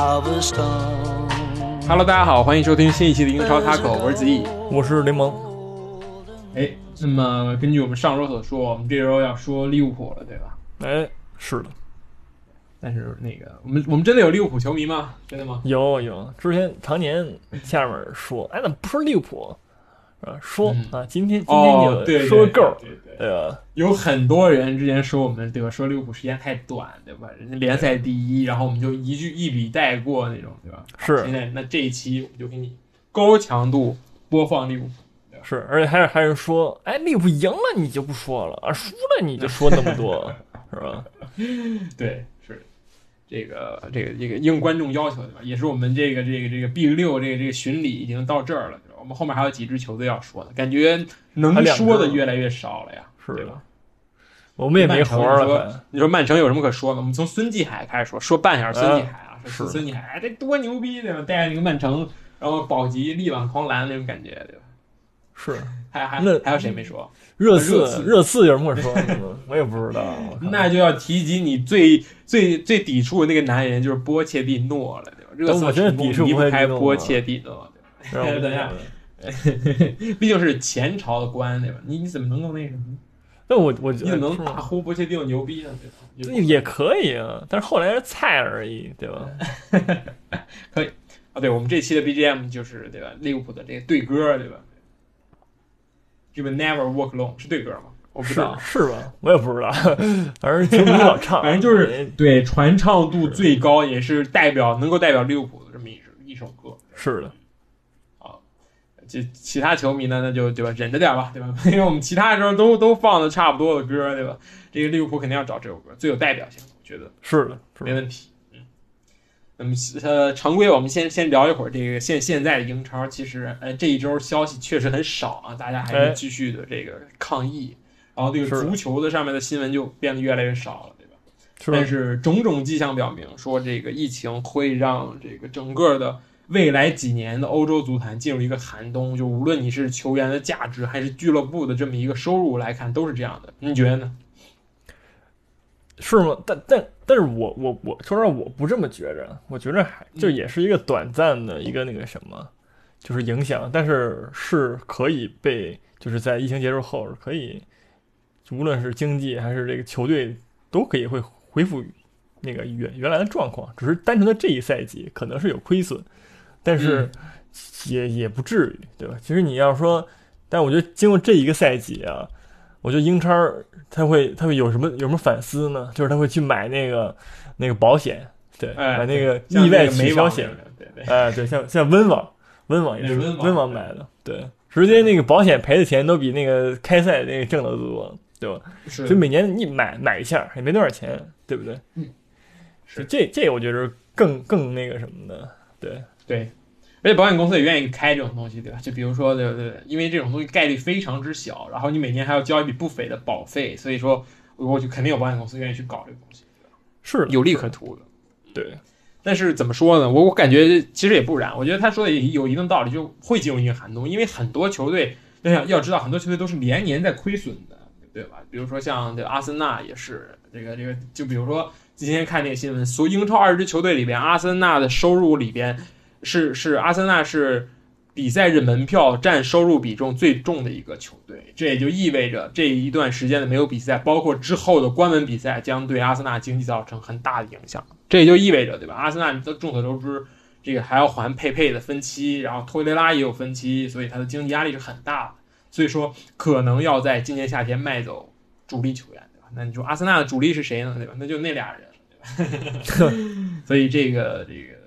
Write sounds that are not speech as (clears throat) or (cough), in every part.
Hello，大家好，欢迎收听新一期的英超 Taco，我是子毅。我是柠檬，哎，那么根据我们上周所说，我们这周要说利物浦了，对吧？哎，是的，但是那个，我们我们真的有利物浦球迷吗？真的吗？有有，之前常年下面说，哎，怎么不说利物浦？啊，说嗯啊，今天今天就说个够儿，对对对。对吧？有很多人之前说我们对吧？说利物浦时间太短，对吧？人家联赛第一，然后我们就一句一笔带过那种，对吧？是现在那这一期我们就给你高强度播放利物浦。是，而且还是还是说，哎，利物浦赢了你就不说了啊，输了你就说那么多，(laughs) 是吧？对，是这个这个这个应观众要求对吧？也是我们这个这个这个 B 六这个这个巡礼已经到这儿了，对吧？我们后面还有几支球队要说的，感觉能说的越来越少了呀，是对吧？我们也没活了，说你说曼城有什么可说的？我们从孙继海开始说，说半小时孙继海啊，说是孙继海，哎，这多牛逼对吧？带着那个曼城，然后保级力挽狂澜那种感觉，对吧？是还还那还有谁没说？热热刺刺热刺有什么可说的？(laughs) 我也不知道，那就要提及你最最最抵触的那个男人，就是波切蒂诺了，对吧？热刺但我真的抵触离不开波切蒂诺波切蒂诺，让 (laughs) 我等一下毕竟是前朝的官，对吧？你你怎么能够那什么？那我我觉你怎么能大呼不确定牛逼呢？对吧？你就也可以啊，但是后来是菜而已，对吧？(laughs) 可以啊，对，我们这期的 BGM 就是对吧？利物浦的这个对歌，对吧？这个 Never Walk Alone 是对歌吗？我不知道，是吧？我也不知道，(laughs) 反正球迷老唱，反正就是对传唱度最高，也是代表能够代表利物浦的这么一首一首歌。是的，这其他球迷呢，那就对吧，忍着点吧，对吧？(laughs) 因为我们其他时候都都放的差不多的歌，对吧？这个利物浦肯定要找这首歌最有代表性，我觉得是的，没问题。嗯，那么呃，常规我们先先聊一会儿这个现现在的英超。其实呃这一周消息确实很少啊，大家还哎是继续的这个抗议，然后这个足球的上面的新闻就变得越来越少了，对吧？是，但是种种迹象表明，说这个疫情会让这个整个的未来几年的欧洲足坛进入一个寒冬。就无论你是球员的价值，还是俱乐部的这么一个收入来看，都是这样的。你觉得呢？是吗？但但但是我我我说实话，我不这么觉着，我觉着还就也是一个短暂的一个那个什么，就是影响，但是是可以被就是在疫情结束后可以，无论是经济还是这个球队都可以会恢复那个原原来的状况，只是单纯的这一赛季可能是有亏损，但是也、也不至于，对吧？其实你要说，但我觉得经过这一个赛季啊，我觉得英超他会他会有什么有什么反思呢？就是他会去买那个那个保险，对，哎，买那个意外那个美网取消险，对对。哎，对，像像温网，温网也是温网买的，对，直接那个保险赔的钱都比那个开赛那个挣的多，对吧？是所以每年你买买一下也没多少钱，对不对？嗯，是这这我觉得更更那个什么的，对，对，而且保险公司也愿意开这种东西，对吧？就比如说，对对对，因为这种东西概率非常之小，然后你每年还要交一笔不菲的保费，所以说我就肯定有保险公司愿意去搞这个东西，是有利可图的。对，但是怎么说呢？我我感觉其实也不然，我觉得他说的也有一定道理，就会进入一个寒冬，因为很多球队，要想要知道，很多球队都是连年在亏损的，对吧？比如说像这个阿森纳也是，这个这个，就比如说今天看那个新闻，所英超二十支球队里边，阿森纳的收入里边是是阿森纳是比赛日门票占收入比重最重的一个球队，这也就意味着这一段时间的没有比赛，包括之后的关门比赛，将对阿森纳经济造成很大的影响。这也就意味着，对吧？阿森纳都众所周知，这个还要还佩佩的分期，然后托雷拉也有分期，所以他的经济压力是很大的。所以说，可能要在今年夏天卖走主力球员，对吧？那你说阿森纳的主力是谁呢？对吧？那就那俩人，对吧？(laughs) (laughs) 所以这个这个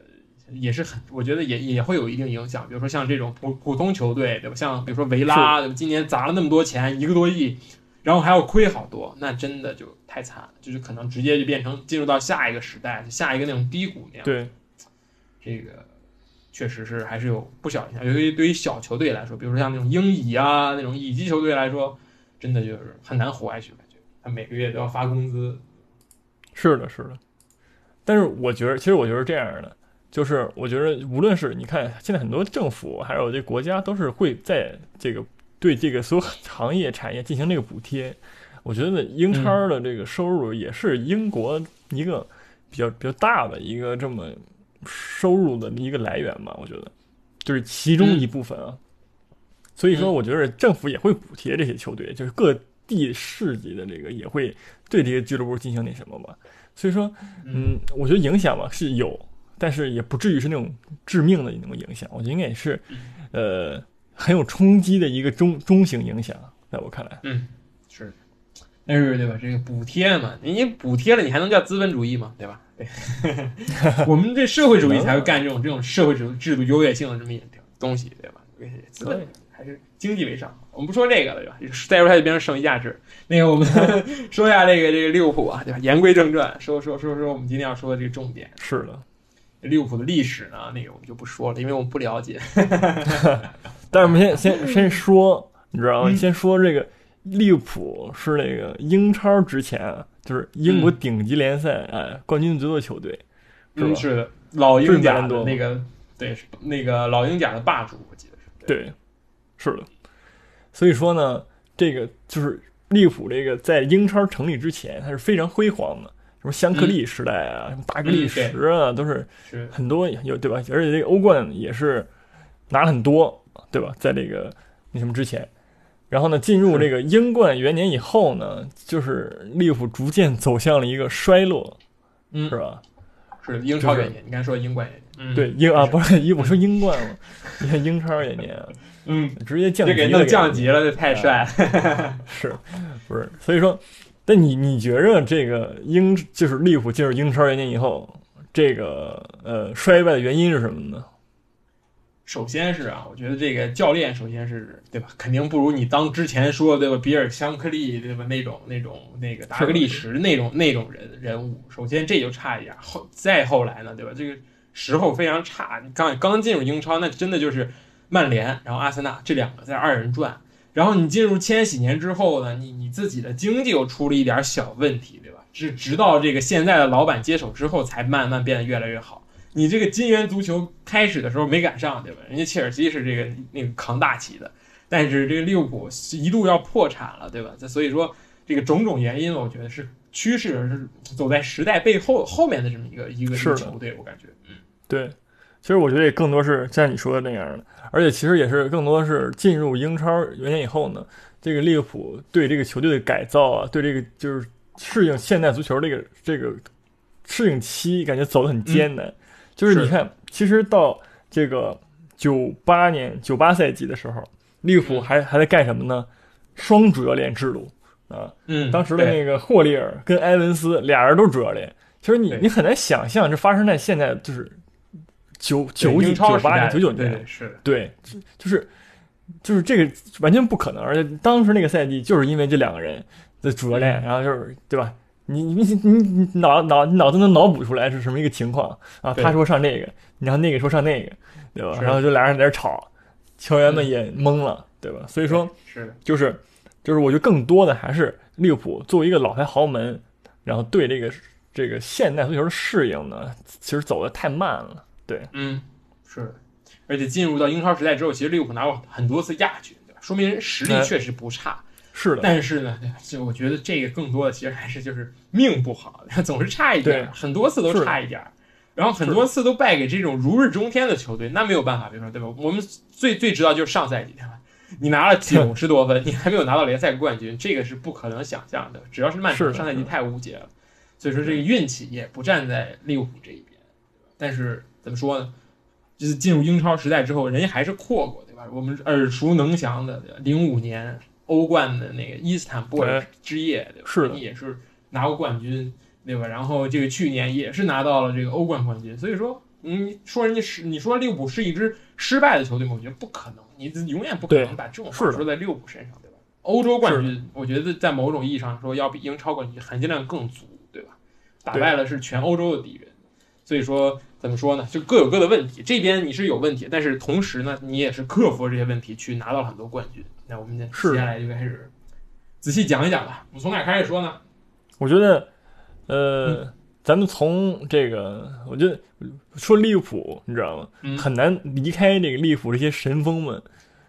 也是很，我觉得也也会有一定影响。比如说像这种普普通球队，对吧？像比如说维拉，对吧？今年砸了那么多钱，一个多亿，然后还要亏好多，那真的就太惨了，就是可能直接就变成进入到下一个时代，下一个那种低谷那样。对，这个确实是还是有不小影响。尤其对于小球队来说，比如说像那种英乙啊那种乙级球队来说，真的就是很难活下去，感觉他每个月都要发工资。是的，是的。但是我觉得，其实我觉得这样的，就是我觉得无论是你看现在很多政府还有这国家都是会在这个对这个所有行业产业进行这个补贴。我觉得英超的这个收入也是英国一个比较比较大的一个这么收入的一个来源吧。我觉得就是其中一部分啊。所以说，我觉得政府也会补贴这些球队，就是各地市级的这个也会对这些俱乐部进行那什么吧。所以说，嗯，我觉得影响吧是有，但是也不至于是那种致命的那种影响。我觉得应该也是，呃，很有冲击的一个中中型影响，在我看来。嗯，是。但是对吧？这个补贴嘛，你补贴了，你还能叫资本主义吗？对吧？对，(laughs) 我们这社会主义 (laughs) 才会干这种这种社会主义制度优越性的这么一点东西，对吧？资本还是经济为上。我们不说这个了，对吧？再说它就变成剩余价值。那个，我们 (laughs) 说一下这个这个利物浦啊，对吧？言归正传，说说说说我们今天要说的这个重点。是的，利物浦的历史呢，那个我们就不说了，因为我们不了解。(laughs) 但是我们先先先说，你知道吗？先说这个。利物浦是那个英超之前就是英国顶级联赛哎冠军最多的球队，是吧？是的，老英甲的那个对，那个老英甲的霸主，我记得是。对，是的。所以说呢，这个就是利物浦这个在英超成立之前，它是非常辉煌的，什么香克利时代啊，什么大格利什啊，都是很多有对吧？而且这个欧冠也是拿了很多，对吧？在这个那什么之前。然后呢，进入这个英冠元年以后呢，就是利物浦逐渐走向了一个衰落，嗯，是吧？是英超元年，你刚才说英冠元年，对英啊，不是 (laughs) 英，我说英冠嘛，你看英超元年，嗯，直接降级，给弄降级了，这太帅了，(laughs) 是，不是？所以说，但你你觉着这个英就是利物浦进入英超元年以后，这个呃衰败的原因是什么呢？首先是啊，我觉得这个教练首先是对吧，肯定不如你当之前说的对吧，比尔香克利对吧那种那种那个达格利什那种那种人人物，首先这就差一点。后再后来呢，对吧？这个时候非常差，你刚刚进入英超，那真的就是曼联，然后阿森纳这两个在二人转。然后你进入千禧年之后呢，你你自己的经济又出了一点小问题，对吧？直直到这个现在的老板接手之后，才慢慢变得越来越好。你这个金元足球开始的时候没赶上，对吧？人家切尔西是这个那个扛大旗的，但是这个利物浦一度要破产了，对吧？所以说这个种种原因，我觉得是趋势是走在时代背后后面的这么一个一个球队，我感觉，嗯，对。其实我觉得也更多是像你说的那样的，而且其实也是更多是进入英超元年以后呢，这个利物浦对这个球队的改造啊，对这个就是适应现代足球这个这个适应期，感觉走得很艰难。就是你看，其实到这个九八年九八赛季的时候，利物浦还还在干什么呢？双主教练制度啊，嗯，当时的那个霍利尔跟埃文斯俩人都主教练。其实你你很难想象，这发生在现在就是九九几九八年九九年，是对，就是就是这个完全不可能。而且当时那个赛季就是因为这两个人的主教练，然后就是对吧？你你你你脑脑你脑子能脑补出来是什么一个情况啊？他说上这个，然后那个说上那个，对吧？然后就俩人在那吵，球员们也懵了，对吧？所以说，是就是就是，我觉得更多的还是利物浦作为一个老牌豪门，然后对这个这个现代足球的适应呢，其实走的太慢了。对，嗯，是，而且进入到英超时代之后，其实利物浦拿过很多次亚军，对吧？说明实力确实不差。是的，但是呢，就我觉得这个更多的其实还是就是命不好，(laughs) 总是差一点，很多次都差一点，然后很多次都败给这种如日中天的球队，那没有办法，比如说对吧？我们最最知道就是上赛季对吧？你拿了九十多分，你还没有拿到联赛冠军，这个是不可能想象的。只要是曼城上赛季太无解了，所以说这个运气也不站在利物浦这一边。但是怎么说呢？就是进入英超时代之后，人家还是阔过，对吧？我们耳熟能详的零五年。欧冠的那个伊斯坦布尔之夜，对吧？是的，也是拿过冠军，对吧？然后这个去年也是拿到了这个欧冠冠军。所以说，嗯，说人家是你说利物浦是一支失败的球队吗？我觉得不可能，你永远不可能把这种话说在利物浦身上，对吧？欧洲冠军，我觉得在某种意义上说，要比英超冠军含金量更足，对吧？打败了是全欧洲的敌人，所以说怎么说呢？就各有各的问题。这边你是有问题，但是同时呢，你也是克服了这些问题，去拿到了很多冠军。那我们接下来就开始仔细讲一讲吧。我们从哪开始说呢？我觉得，呃，咱们从这个，我觉得说利物浦，你知道吗？嗯很难离开这个利物浦这些神锋们。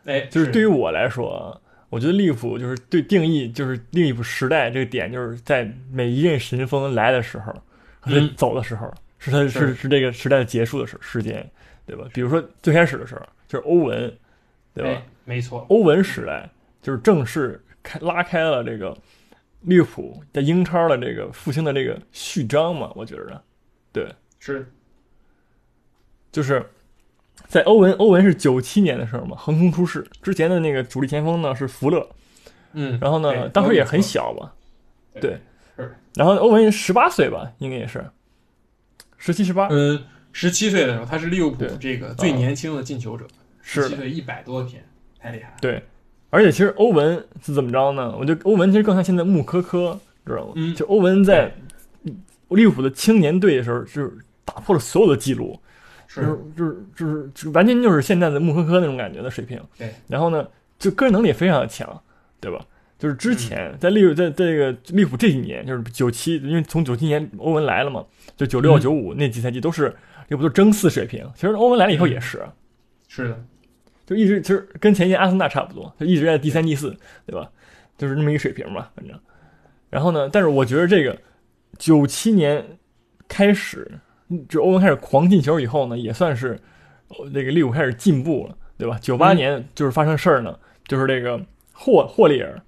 哎，就是对于我来说啊，我觉得利物浦就是对定义就是利物浦时代这个点，就是在每一任神锋来的时候和他嗯走的时候，是他是是是这个时代的结束的时时间，对吧？比如说最开始的时候就是欧文，对吧？哎，没错，欧文时代就是正式开拉开了这个利物浦在英超的这个复兴的这个序章嘛，我觉得，对，是就是在欧文欧文是九七年的时候嘛，横空出世。之前的那个主力前锋呢是福勒，嗯，然后呢当时也很小吧，对对，然后欧文十八岁吧，应该也是十七十八，嗯，十七岁的时候，他是利物浦这个最年轻的进球者，十七岁一百多天，太厉害了。对，而且其实欧文是怎么着呢？我觉得欧文其实更像现在穆科科，知道吗？嗯就欧文在利物浦的青年队的时候，就是打破了所有的记录，就是是就是就是完全就是现在的穆科科那种感觉的水平。对，然后呢，就个人能力也非常的强，对吧？就是之嗯前在利物在在这个利物浦这几年，就是九七，因为从九七年欧文来了嘛，就九六嗯九五那几赛季都是利物浦都争四水平。其实欧文来了以后也是，是的，就一直其实跟前一届阿森纳差不多，就一直在第三、第四，对吧？就是那么一个水平嘛，反正。然后呢，但是我觉得这个九七年开始，嗯就欧文开始狂进球以后呢，也算是那个利物浦开始进步了，对吧？九八嗯年就是发生事儿呢，就是这个霍霍利尔，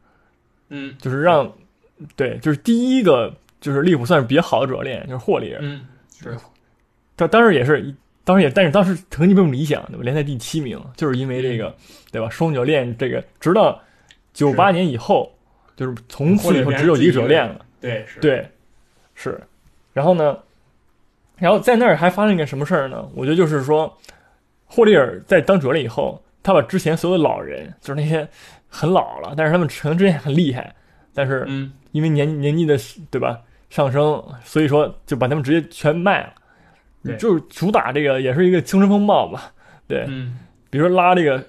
嗯就是让对，就是第一个就是利物浦算是比较好的主教练，就是霍利尔。嗯，是他当时也是，当时也，但是当时成绩并不理想，对吧？联赛第七名，就是因为这个，对吧？双主教练这个，直到九八年以后，就是从此以后只有一个主教练了，对是，对，是。然后呢，然后在那儿还发生一个什么事儿呢？我觉得就是说，霍利尔在当主教练以后，他把之前所有的老人，就是那些很老了，但是他们可能之前很厉害，但是嗯。因为年年纪的对吧？上升，所以说就把他们直接全卖了，对。就是主打这个也是一个青春风暴吧，对，嗯。比如说拉这个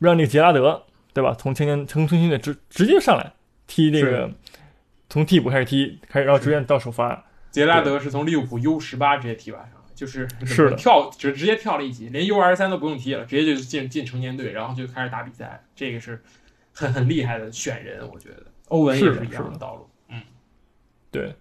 让这个杰拉德对吧，从青年从青训队直直接上来踢这个，从替补开始踢，开始然后逐渐到首发，杰拉德是从利物浦 U 十八直接提拔上来，就是是的跳直直接跳了一级，连 U 二十三都不用踢了，直接就进进成年队，然后就开始打比赛，这个是很很厉害的选人，我觉得欧文也是一样的的道路，嗯对，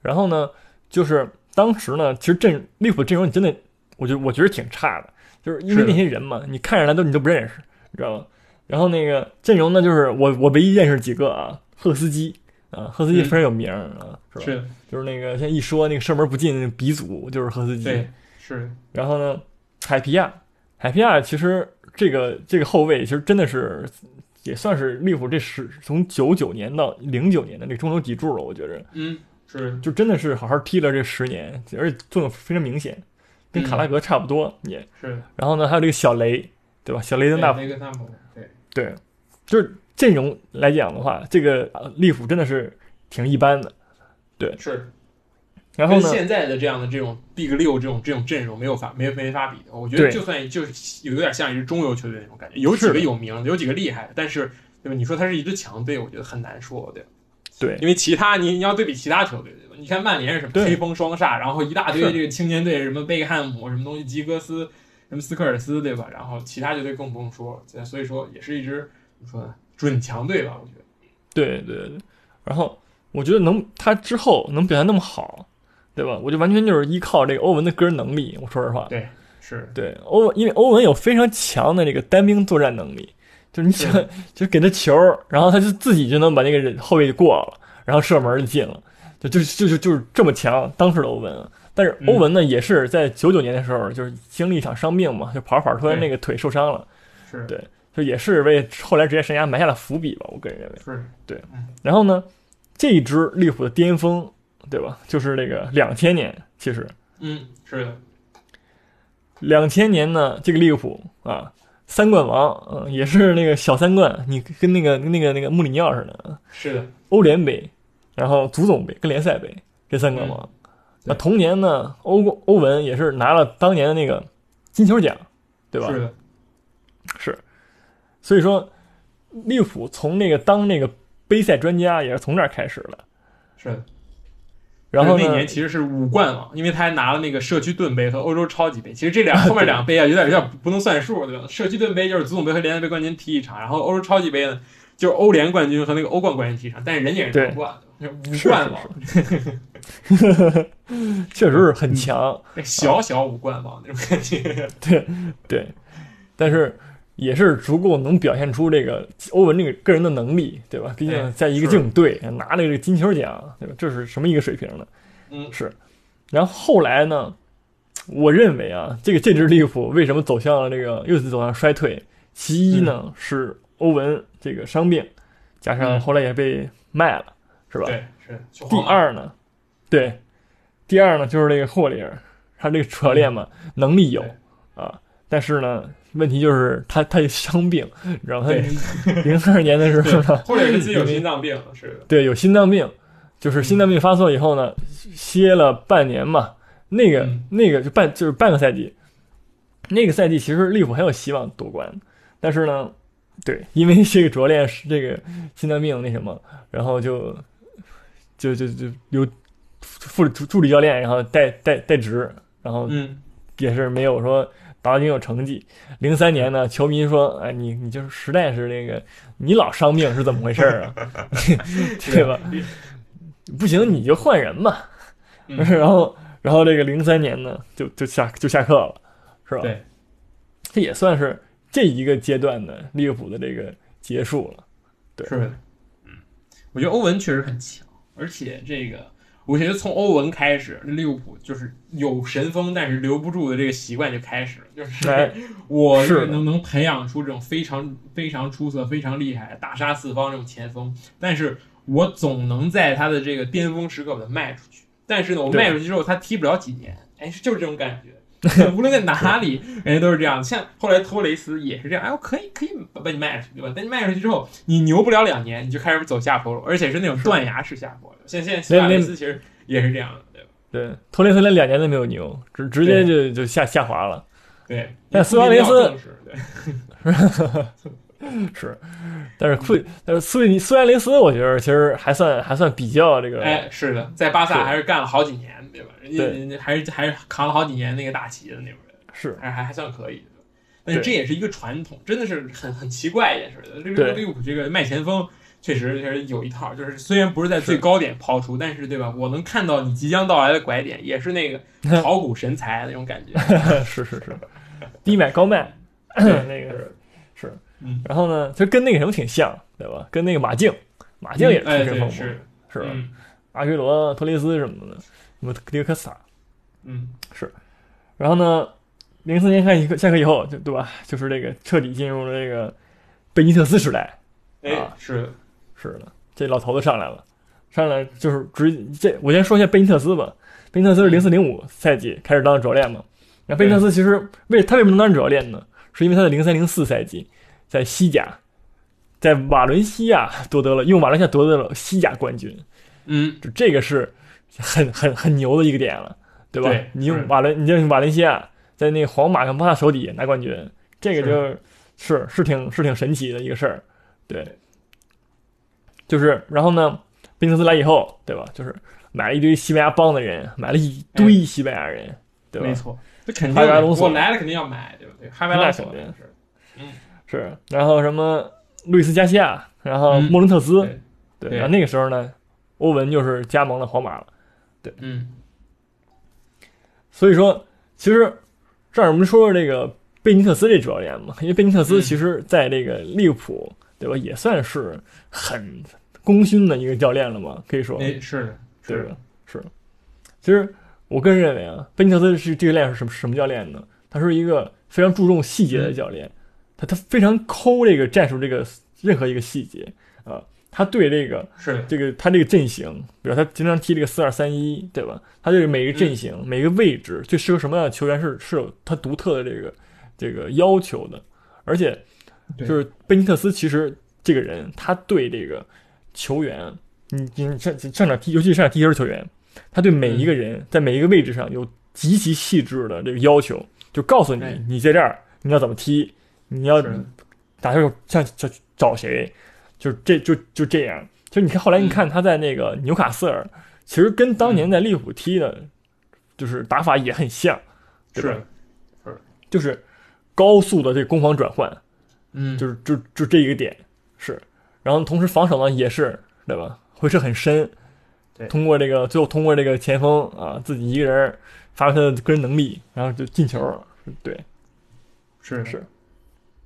然后呢，就是当时呢，其实阵利物浦阵容你真的，我觉得我觉得挺差的，就是因为那些人嘛，你看上来都你都不认识，你知道吗？然后那个阵容呢，就是我我唯一认识几个啊，赫斯基啊，赫斯基嗯非常有名儿啊，是吧？是，就是那个现在一说那个射门不进那鼻祖就是赫斯基，对，是，然后呢，海皮亚，海皮亚其实这个这个后卫其实真的是也算是利物浦这十从九九年到零九年的那个中流砥柱了，我觉着。嗯是就真的是好好踢了这十年，而且作用非常明显，跟卡拉格差不多也。是，然后呢，还有这个小雷，对吧？小雷登纳对那个纳普，对，对，就是阵容来讲的话，这个呃利物浦真的是挺一般的。对是。然后呢，跟现在的这样的这种 Big 六这种这种阵容没有法没没法比的，我觉得就算就是有点像一支中游球队那种感觉，有几个有名的，有几个厉害的，但是对吧？你说它是一支强队，我觉得很难说，对吧？对因为其他你你要对比其他球队，对吧？你看曼联是什么对黑风双煞，然后一大堆这个青年队，什么贝克汉姆什么东西，吉格斯什么斯科尔斯，对吧？然后其他球队更不用说，所以说也是一支怎么说呢？准强队吧，我觉得。对对对，然后我觉得能他之后能表现那么好，对吧？我就完全就是依靠这个欧文的个人能力。我说实话，对，是对欧文，因为欧文有非常强的这个单兵作战能力，就是你想，就是给他球，然后他就自己就能把那个人后卫过了，然后射门就进了，就就就就就是这么强。当时的欧文啊，但是欧文呢，也是在九九年的时候，就是经历一场伤病嘛，就跑着跑着突然那个腿受伤了，是对就也是为后来职业生涯埋下了伏笔吧，我个人认为。是，然后呢，这一支利物浦的巅峰，对吧？就是那个两千年，其实嗯，是的，两千年呢，这个利物浦啊，三冠王，嗯、也是那个小三冠，你跟那个跟那个那个穆里尼奥似的，是的，欧联杯，然后足总杯跟联赛杯这三冠王，那同年呢，欧欧文也是拿了当年的那个金球奖，对吧？是的，是，所以说利物浦从那个当那个杯赛专家也是从这儿开始了。是的。然后那年，其实是五冠王，因为他还拿了那个社区盾杯和欧洲超级杯。其实这两 (laughs) 后面两个杯啊，有点有点不能算数，对吧？社区盾杯就是足总杯和联赛杯冠军踢一场，然后欧洲超级杯呢，就是欧联冠军和那个欧冠冠军踢一场，但是人家也是对夺冠的，五是冠王，(laughs) 确实是很强，小小五冠王那种感觉。对对，但是也是足够能表现出这个欧文这个个人的能力，对吧？毕竟哎在一个是竞队拿了这个金球奖，对吧？这是什么一个水平呢？嗯，是。然后后来呢，我认为啊，这个这支利物浦为什么走向了这个又是走向衰退？其一呢、是欧文这个伤病，加上嗯后来也被卖了，是吧？对，是。第，二呢，对，第二呢就是这个霍利尔，他这个主教练嘛，能力有啊，但是呢，问题就是他他有伤病，你知道吗？对。他零二年的时候呢，或者是自己有心脏病，是。的。对，有心脏病，就是心脏病发作以后呢，歇了半年嘛，那个、嗯。那个就半就是半个赛季，那个赛季其实利物浦很有希望夺冠，但是呢，对，因为这个主教练是这个心脏病那什么，然后就就就就由副助助理教练，然后代代代职，然后嗯，也是没有说达到应有成绩。零三年呢，球迷说：“哎，你你就是实在是那个，你老伤病是怎么回事啊？(laughs) 对吧？不行你就换人嘛。嗯然后然后这个零三年呢，就就下就下课了，是吧？对，这也算是这一个阶段的利物浦的这个结束了。对是的，嗯，我觉得欧文确实很强，而且这个，我觉得从欧文开始，利物浦就是有神锋但是留不住的这个习惯就开始了，就是哎 (laughs) 我是的能能培养出这种非常非常出色、非常厉害、大杀四方这种前锋，但是我总能在他的这个巅峰时刻把他卖出去，但是呢，我卖出去之后他踢不了几年，哎，就是这种感觉。(laughs) 无论在哪里，人家都是这样。像后来托雷斯也是这样，哎，我可以可以把把你卖出去，对吧？但你卖出去之后，你牛不了两年，你就开始走下坡路，而且是那种断崖式下坡。像现在苏亚雷斯其实也是这样的，对吧？对，托雷斯连两年都没有牛，直直接就就下下滑了。对，但苏亚雷斯是对，(laughs) 是，但是库但是苏苏亚雷斯，我觉得其实还算还算比较这个，哎，是的，在巴萨还是干了好几年，对吧？人家人家还是还是扛了好几年那个大旗的那种人，是还还还算可以。但是这也是一个传统，真的是很很奇怪一件事的。这个利物浦这个卖前锋确实确实有一套，就是虽然不是在最高点抛出，但是对吧？我能看到你即将到来的拐点，也是那个 (laughs) 炒股神才那种感觉。(laughs) 是是是，低买高卖，(laughs) 那个是是，嗯，然后呢，就跟那个什么挺像，对吧？跟那个马竞，马竞也是哎，出身丰富，对是是吧？嗯阿圭罗、托雷斯什么的，什么迪克萨，嗯，是然后呢，零四年下课下课以后，就对吧？就是这个彻底进入了这个贝尼特斯时代。哎啊，是，是的，这老头子上来了，上来就是直这，我先说一下贝尼特斯吧。贝尼特斯是零四零五赛季开始当主教练嘛。那贝尼特斯其实为他为什么能当主教练呢？是因为他在零三零四赛季在西甲，在瓦伦西亚夺得了用瓦伦西亚夺得了西甲冠军，嗯，就这个是很很很牛的一个点了，对吧？对你用瓦伦，你用瓦伦西亚在那个皇马跟巴萨手底下拿冠军，这个就是是挺是挺神奇的一个事儿，对。就是然后呢，贝尼特斯来以后，对吧？就是买了一堆西班牙帮的人，买了一堆西班牙人，对吧？没错，这肯定哈维阿隆索我来了肯定要买，对不对？哈维阿隆索是，嗯是，然后什么路易斯加西亚，然后嗯莫伦特斯，对对，对然后那个时候呢，欧文就是加盟了皇马了。嗯，所以说，其实这儿我们说说这个贝尼特斯这主教练嘛，因为贝尼特斯嗯其实在这个利物浦，对吧，也算是很功勋的一个教练了嘛，可以说，哎，是的，是的？是。其实我个人认为啊，贝尼特斯是这个练是什么什么教练呢？他是一个非常注重细节的教练，他他非常抠这个战术这个任何一个细节啊，他对这个是，这个他这个阵型，比如他经常踢这个四二三一，对吧？他这个每个阵型、每个位置最适合什么样的球员是是有他独特的这个这个要求的，而且就是贝尼特斯其实这个人，他对这个球员，你你上上场踢，尤其是上场踢球球员，他对每一个人在每一个位置上有极其细致的这个要求，就告诉你哎你在这儿你要怎么踢，你要打球像找找谁，就是这就就这样。就你看后来你看他在那个纽卡斯尔，其实跟当年在利物浦踢的，就是打法也很像，对吧？是，就是高速的这攻防转换，嗯，就是就就这一个点是，然后同时防守呢也是对吧？回撤很深，对。通过这个最后通过这个前锋啊自己一个人发挥他的个人能力，然后就进球，对，是是，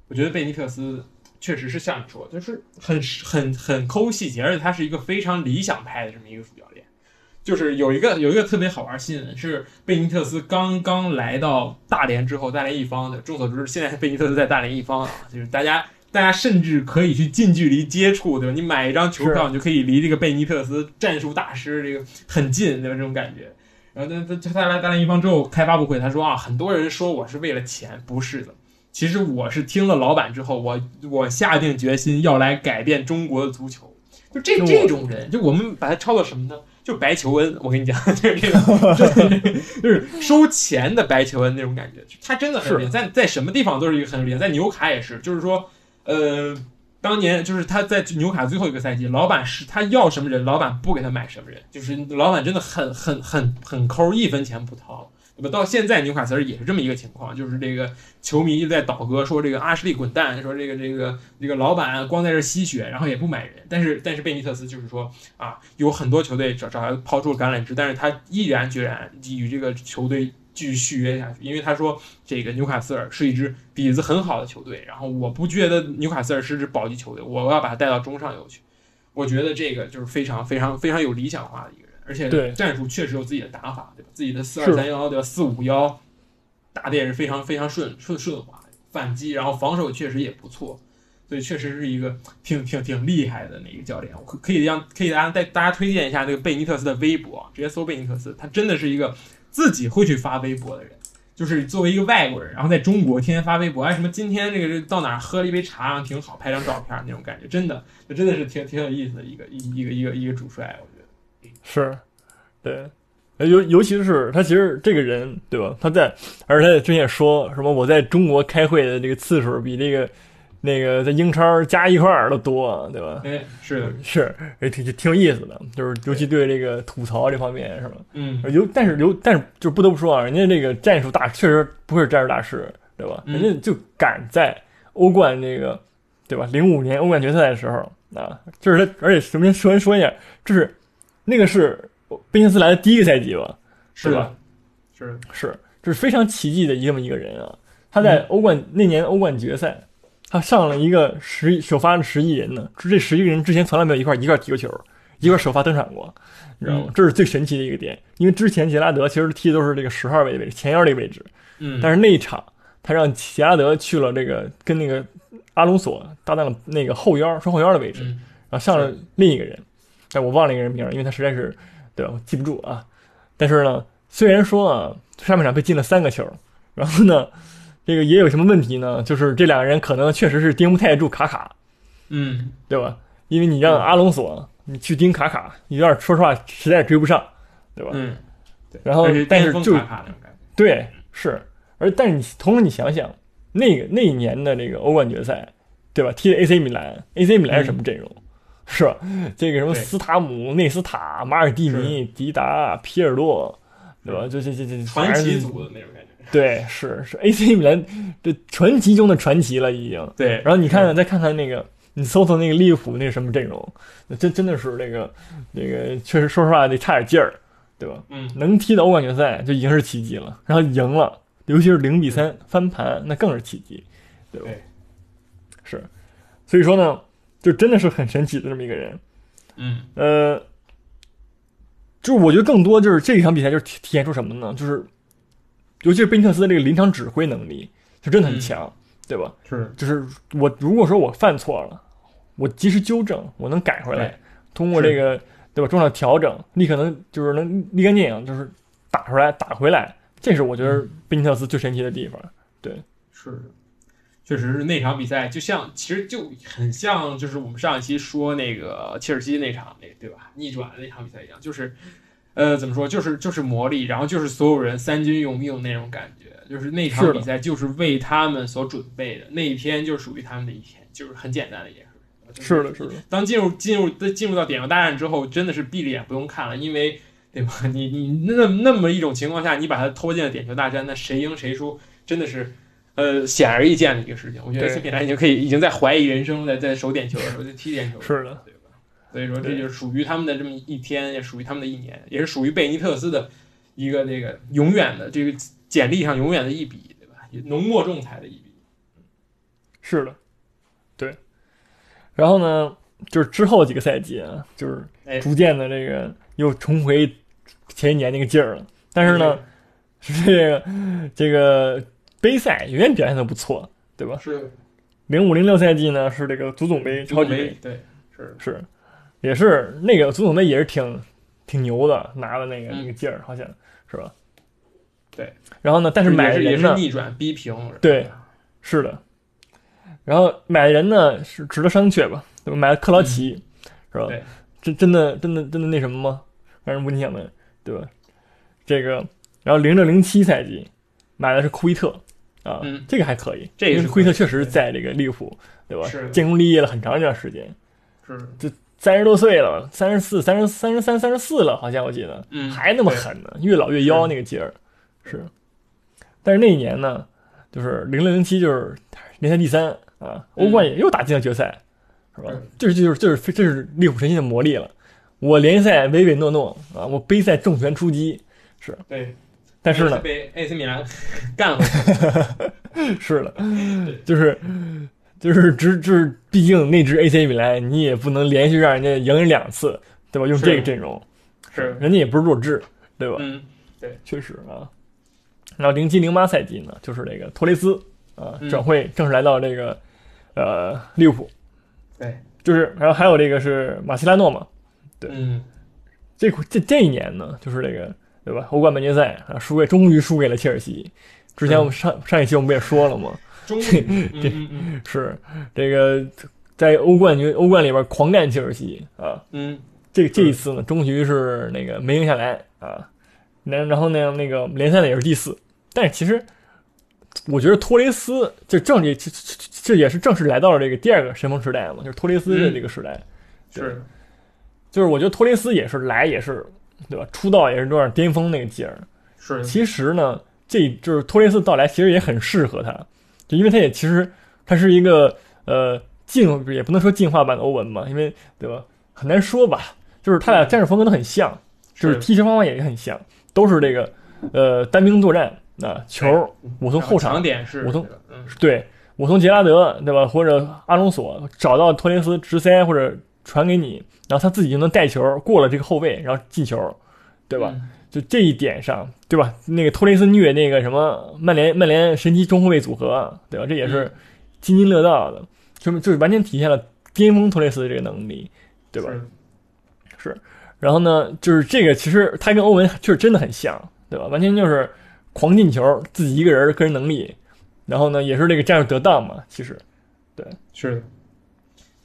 我觉得贝尼特斯确实是像你说，就是很很很抠细节，而且他是一个非常理想派的这么一个主教练。就是有一个有一个特别好玩新闻，是贝尼特斯刚刚来到大连之后，大连一方的众所周知，现在贝尼特斯在大连一方啊，就是大家大家甚至可以去近距离接触，对吧？你买一张球票，你就可以离这个贝尼特斯战术大师这个很近，对吧？这种感觉。然后他他他来大连一方之后开发布会，他说啊，很多人说我是为了钱，不是的。其实我是听了老板之后，我我下定决心要来改变中国的足球。就这这种人，就我们把他抄到什么呢？就白求恩，我跟你讲，(laughs) 就是这个，(laughs) 就是收钱的白求恩那种感觉。他真的很是厉害，在在什么地方都是一个很厉害，在纽卡也是，就是说，呃，当年就是他在纽卡最后一个赛季，老板是他要什么人，老板不给他买什么人，就是老板真的很很很很抠，一分钱不掏。那么到现在纽卡斯尔也是这么一个情况，就是这个球迷一直在倒戈说这个阿什利滚蛋，说这个这个这个老板光在这吸血，然后也不买人。但是但是贝尼特斯就是说啊，有很多球队找找他抛出了橄榄枝，但是他毅然决然与这个球队继续续约下去，因为他说这个纽卡斯尔是一支底子很好的球队，然后我不觉得纽卡斯尔是支保级球队，我要把他带到中上游去。我觉得这个就是非常非常非常有理想化的一个，而且对战术确实有自己的打法，对吧？自己的四二三幺对吧？四五幺打的也是非常非常顺顺顺滑，反击，然后防守确实也不错，所以确实是一个挺挺挺厉害的那个教练。我可可以让可以大家带大家推荐一下那个贝尼特斯的微博，直接搜贝尼特斯，他真的是一个自己会去发微博的人。就是作为一个外国人，然后在中国天天发微博，哎，什么今天这个这到哪儿喝了一杯茶，然后挺好，拍张照片那种感觉，真的，这真的是挺挺有意思的一个一一个一个一个主帅，我觉得。是，对，呃尤尤其是他其实这个人，对吧？他在，而且他之前也说什么我在中国开会的这个次数比这个那个在英超加一块儿都多，对吧？哎，是的，是，也挺挺有意思的，就是尤其对这个吐槽这方面是吧？嗯，尤但是尤但是就不得不说啊，人家这个战术大确实不是战术大师，对吧？嗯人家就敢在欧冠这个，对吧？零五年欧冠决赛的时候啊，就是他，而且首先首先说一下，这是那个是贝尼斯来的第一个赛季吧？是吧，是，是，这是非常奇迹的一这么一个人啊！他在欧冠、那年欧冠决赛，他上了一个十首发的十一人呢，这十一个人之前从来没有一块一块踢过球，一块首发登场过，你知道吗？嗯这是最神奇的一个点，因为之前杰拉德其实踢的都是这个十号位的位置，前腰这个位置，嗯，但是那一场他让杰拉德去了这个跟那个阿隆索搭档了那个后腰双后腰的位置，嗯然后上了另一个人，但我忘了一个人名，因为他实在是对吧，我记不住啊。但是呢，虽然说啊，上半场被进了三个球，然后呢，这个也有什么问题呢？就是这两个人可能确实是盯不太住卡卡，嗯，对吧？因为你让阿隆索你去盯卡卡，你有点说实话实在追不上，对吧？嗯，对，然后但是就对，是，而但是你同时你想想，那个那一年的这个欧冠决赛，对吧？踢的 AC 米兰，AC 米兰是什么阵容？是吧？这个什么斯塔姆、内斯塔、马尔蒂尼、迪达、皮尔洛，对吧？这这这这传奇，组的那种感觉，对，是是 AC 米兰这传奇中的传奇了已经。对，然后你看看，再看看那个，你搜搜那个利物浦那个什么阵容，那真真的是那个那个，确实说实话得差点劲儿，对吧？嗯，能踢到欧冠决赛就已经是奇迹了，然后赢了，尤其是零比三翻盘，那更是奇迹，对吧？对是，所以说呢，就真的是很神奇的这么一个人。嗯呃，就是我觉得更多就是这一场比赛就是体体现出什么呢？就是尤其是贝尼特斯的这个临场指挥能力，就真的很强，对吧？是，就是我如果说我犯错了，我及时纠正，我能改回来，通过这个对吧中场调整，立刻能就是能立竿见影，就是打出来打回来，这是我觉得贝尼特斯最神奇的地方。对是的，确实是那场比赛，就像其实就很像，就是我们上一期说那个切尔西那场那对吧逆转的那场比赛一样，就是呃，怎么说，就是就是魔力，然后就是所有人三军用命那种感觉，就是那场比赛就是为他们所准备的，那一天就属于他们的一天，就是很简单的一件事。是的，是的，当进入进入进入到点球大战之后，真的是闭着眼不用看了，因为对吧？你你那那么一种情况下，你把它拖进了点球大战，那谁赢谁输，真的是呃显而易见的一个事情。我觉得米兰已经可以已经在怀疑人生，在在守点球的时候，在踢点球的时候，是的，对吧？所以说这就是属于他们的这么一天，也属于他们的一年，也是属于贝尼特斯的一个那个永远的这个简历上永远的一笔，对吧？浓墨重彩的一笔。是的，对。然后呢，就是之后几个赛季啊，就是哎逐渐的这个又重回前一年那个劲儿了。但是呢，是这个这个杯赛永远表现的不错，对吧？是零五零六赛季呢是这个足总杯、超级杯，对，是是也是那个足总杯也是挺挺牛的，拿了那个、嗯那个劲儿，好像是吧？对。然后呢，但是买人呢，是逆转逼平，对是的。然后买的人呢是值得商榷吧，对吧？买了克劳奇，是吧对？真真的真的真的那什么吗？让人不想的，对吧？这个，然后零六零七赛季买的是库伊特啊，嗯。这个还可以，这个是因为库伊特确实在这个利物浦，对吧？是？建功立业了很长一段时间，是。这，三十多岁了，三十四、三十三十三、三十四了，好像我记得。嗯，还那么狠呢，越老越妖那个劲儿，是。但是那一年呢，就是零六零七就是联赛第三啊，欧冠也又打进了决赛，是吧？嗯？这是就是就是这是利物浦神奇的魔力了。我联赛唯唯诺诺啊，我杯赛重拳出击，是。对，但是呢，被 AC 米兰干回去，(laughs) 是的，就是就是只就是，毕竟那支 AC 米兰，你也不能连续让人家赢人两次，对吧？用这个阵容，是，人家也不是弱智，对吧？嗯，确实啊。然后零七零八赛季呢，就是那个托雷斯啊嗯。转会正式来到这个呃利物浦，对，就是然后还有这个是马西拉诺嘛，对嗯，这这这一年呢，就是这个对吧？欧冠半决赛啊，输给终于输给了切尔西。之前我们上上一期我们不也说了吗？终于，嗯嗯嗯是这个在欧冠决欧冠里边狂干切尔西啊，嗯，这这一次呢，终于是那个没赢下来啊，然然后呢，那个联赛呢也是第四，但是其实我觉得托雷斯就正这这这这也是正式来到了这个第二个神锋时代嘛，就是托雷斯的这个时代，是，就是我觉得托雷斯也是来也是对吧，出道也是有点巅峰那个劲儿。是，其实呢，这就是托雷斯到来，其实也很适合他，就因为他也其实他是一个呃进也不能说进化版的欧文嘛，因为对吧，很难说吧，就是他俩战术风格都很像，就是踢球方法也很像，都是这个呃单兵作战啊，球我从后场点是，我从嗯，对我从杰拉德对吧，或者阿隆索找到托雷斯直塞或者传给你，然后他自己就能带球过了这个后卫，然后进球，对吧？嗯？就这一点上，对吧？那个托雷斯虐那个什么曼联曼联神奇中后卫组合，对吧？这也是津津乐道的，就就是完全体现了巅峰托雷斯的这个能力，对吧？是？然后呢，就是这个其实他跟欧文确实真的很像，对吧？完全就是狂进球，自己一个人个人能力，然后呢也是这个战术得当嘛，其实对是的，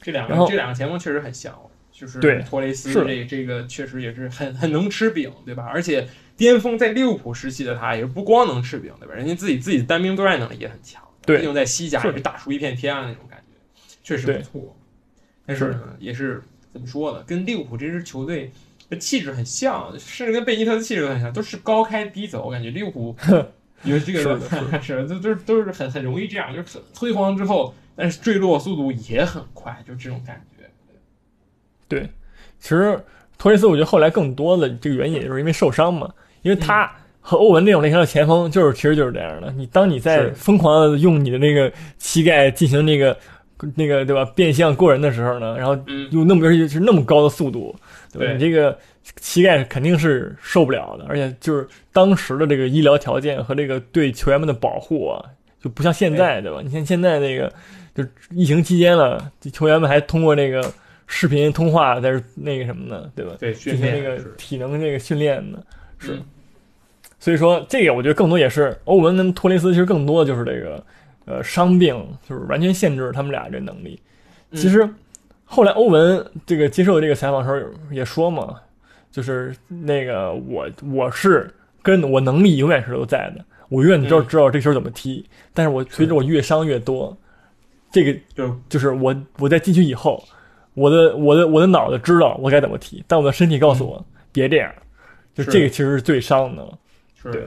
这两个这两个前锋确实很像，就是对托雷斯这这个确实也是很很能吃饼，对吧？而且巅峰在利物浦时期的他也是不光能吃饼，对吧？人家自己自己的单兵作战能力也很强，对毕竟在西甲也是打出一片天啊那种感觉，确实不错。但是呢，也是怎么说呢？跟利物浦这支球队的气质很像，甚至跟贝尼特的气质都很像，都是高开低走。我感觉利物浦 (laughs) 有这个是的 (laughs) 是都都都是很很容易这样，就是很辉煌之后，但是坠落速度也很快，就这种感觉。对其实托雷斯我觉得后来更多的这个原因也就是因为受伤嘛，因为他和欧文那种类型的前锋就是其实就是这样的。你当你在疯狂的用你的那个膝盖进行那个那个对吧变相过人的时候呢，然后嗯，又那么而且是那么高的速度，对吧？对你这个膝盖肯定是受不了的，而且就是当时的这个医疗条件和这个对球员们的保护啊，就不像现在，对吧？你像现在那个，就疫情期间了，球员们还通过那个视频通话在这那个什么呢，对吧？对，进行那个体能那个训练呢，是。嗯所以说，这个我觉得更多也是欧文跟托雷斯，其实更多的就是这个呃伤病，就是完全限制他们俩这能力。嗯其实后来欧文这个接受这个采访的时候也说嘛，就是那个我我是跟我能力永远是都在的，我永远知道嗯知道这球怎么踢，但是我随着我越伤越多，这个就就是我我在进去以后，我的我的我的脑子知道我该怎么踢，但我的身体告诉我、别这样，就这个其实是最伤的。是对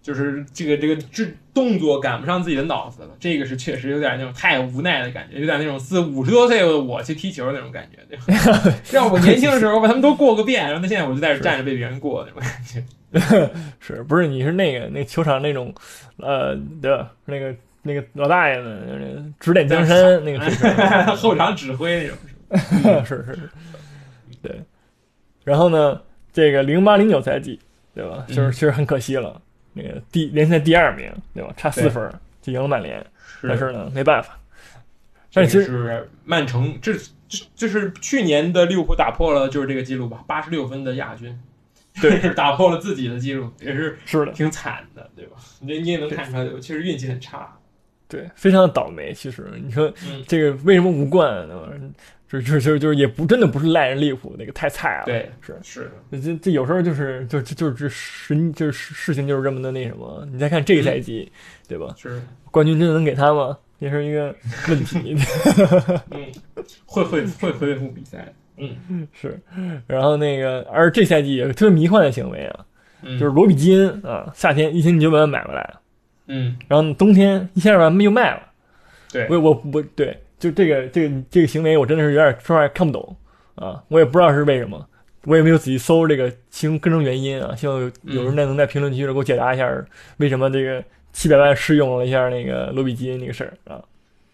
就是这个这个这动作赶不上自己的脑子了，这个是确实有点那种太无奈的感觉，有点那种四五十多岁的我去踢球那种感觉，对吧？(laughs) 让我年轻的时候把他们都过个遍，然后那现在我就在这站着被别人过那种感觉。(laughs) 是不是你是那个那球场那种，呃，的？那个那个老大爷们，那个指点江山那个水平，后场指挥那种。(laughs) 是是是，对。然后呢，这个零八零九赛季，对吧？嗯就是其实很可惜了，那个第联赛第二名，对吧？差四分就赢了曼联，是但是呢，没办法。这个但其实是曼城，这这就是去年的利物浦打破了就是这个记录吧，八十六分的亚军，对，(laughs) 是打破了自己的记录，也是是的，挺惨的，对吧？你你也能看出来，其实运气很差。对，非常的倒霉。其实你说嗯，这个为什么无冠呢？就就就就是也不真的不是赖人利物浦那个太菜了，对，是是，这这有时候就是就就就是这事就是事情就是这么的那什么。你再看这个赛季，对吧？是，冠军真的能给他吗？也是一个问题。(laughs) (laughs) 嗯，会会会恢复比赛，嗯 (laughs) 是，然后那个，而这赛季有个特别迷幻的行为啊，嗯，就是罗比金啊，夏天一千九百万买回来，嗯，然后冬天一千二百万又卖了。对，我我我对，就这个这个这个行为，我真的是有点说实话看不懂啊，我也不知道是为什么，我也没有仔细搜这个其中根中原因啊。希望有有人能在评论区里给我解答一下，为什么这个七百万试用了一下那个罗比基恩那个事儿啊？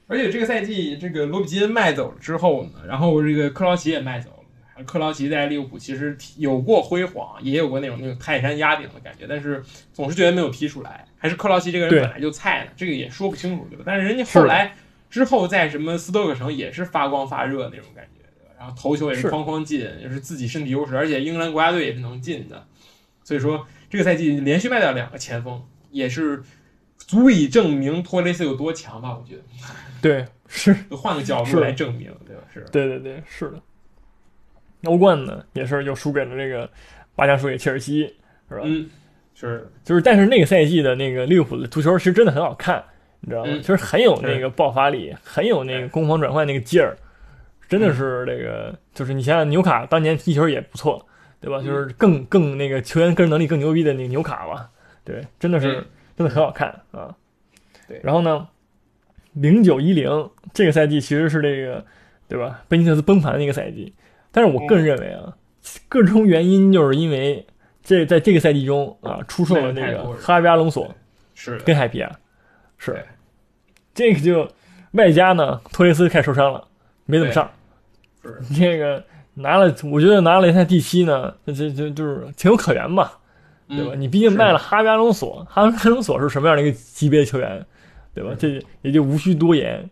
而且这个赛季，这个罗比基恩卖走了之后呢，然后这个克劳奇也卖走了。克劳奇在利物浦其实有过辉煌，也有过那种那种泰山压顶的感觉，但是总是觉得没有踢出来。还是克劳奇这个人本来就菜呢，这个也说不清楚，对吧？但是人家后来之后在什么斯托克城也是发光发热那种感觉，对吧？然后头球也是是哐哐进，也是自己身体优势，而且英格兰国家队也是能进的。所以说这个赛季连续卖掉两个前锋，也是足以证明托雷斯有多强吧？我觉得。对，是，(laughs) 换个角度来证明，对吧？是，对对对，是的。欧冠呢，也是又输给了这个八强输给切尔西，是吧？嗯，是，就是，但是那个赛季的那个利物浦的足球其实真的很好看，你知道吗？嗯其实很有那个爆发力，很有那个攻防转换那个劲儿，真的是这个，就是你想想纽卡当年踢球也不错，对吧？嗯就是更更那个球员个人能力更牛逼的那个纽卡吧，对，真的是嗯真的很好看啊。对然后呢，零九一零这个赛季其实是这个对吧？贝尼特斯崩盘的一个赛季，但是我个人认为啊，各种原因就是因为这在这个赛季中啊，出售了那个哈维阿隆索是的，跟海皮亚，是。这个就外加呢，托雷斯开始受伤了，没怎么上。是，这个拿了，我觉得拿了联赛第七呢，这这这就是情有可原吧，对吧？嗯你毕竟卖了哈维阿隆索，哈维阿隆索是什么样的一个级别的球员，对吧？这也就无需多言。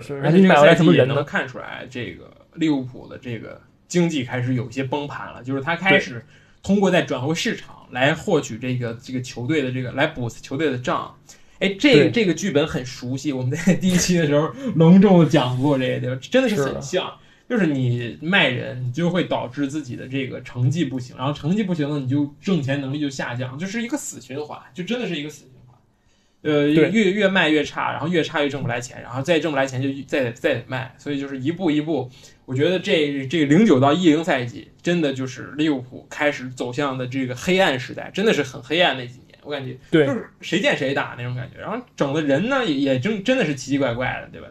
是。而且你买回来赛季也能什么人呢看出来，这个利物浦的这个经济开始有些崩盘了，就是他开始通过在转会市场来获取这个这个球队的这个来补球队的账。哎，这个这个剧本很熟悉，我们在第一期的时候隆重讲过这个，地方？真的是很像。就是你卖人，你就会导致自己的这个成绩不行，然后成绩不行了，你就挣钱能力就下降，就是一个死循环，就真的是一个死循环。呃，越越卖越差，然后越差越挣不来钱，然后再挣不来钱就再再得卖，所以就是一步一步。我觉得这这零九到一零赛季，真的就是利物浦开始走向的这个黑暗时代，真的是很黑暗那几年，我感觉对就是谁见谁打那种感觉。然后整的人呢也也真真的是奇奇怪怪的，对吧？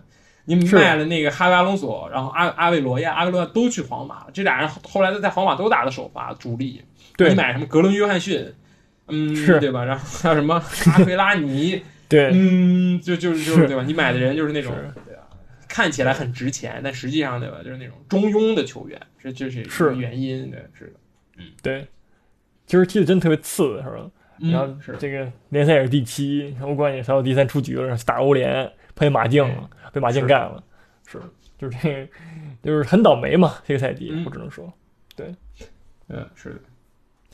你是卖了那个哈维阿隆索，然后阿阿维罗亚、阿维罗亚都去皇马了，这俩人后来在皇马都打的首发主力。对你买什么格伦约翰逊，嗯，是对吧？然后还有什么阿奎拉尼，对，嗯，就就是就是是对吧？你买的人就是那种对吧？看起来很值钱，但实际上对吧？就是那种中庸的球员，这这是一个是原因，对，是的。嗯对，其实踢的真特别次，是吧？嗯然后是这个联赛也是第七，欧冠也才到第三出局了，打欧联碰见马竞了，被马竞干了，是，就是这个，就是很倒霉嘛，这个赛季嗯我只能说，对嗯，是的。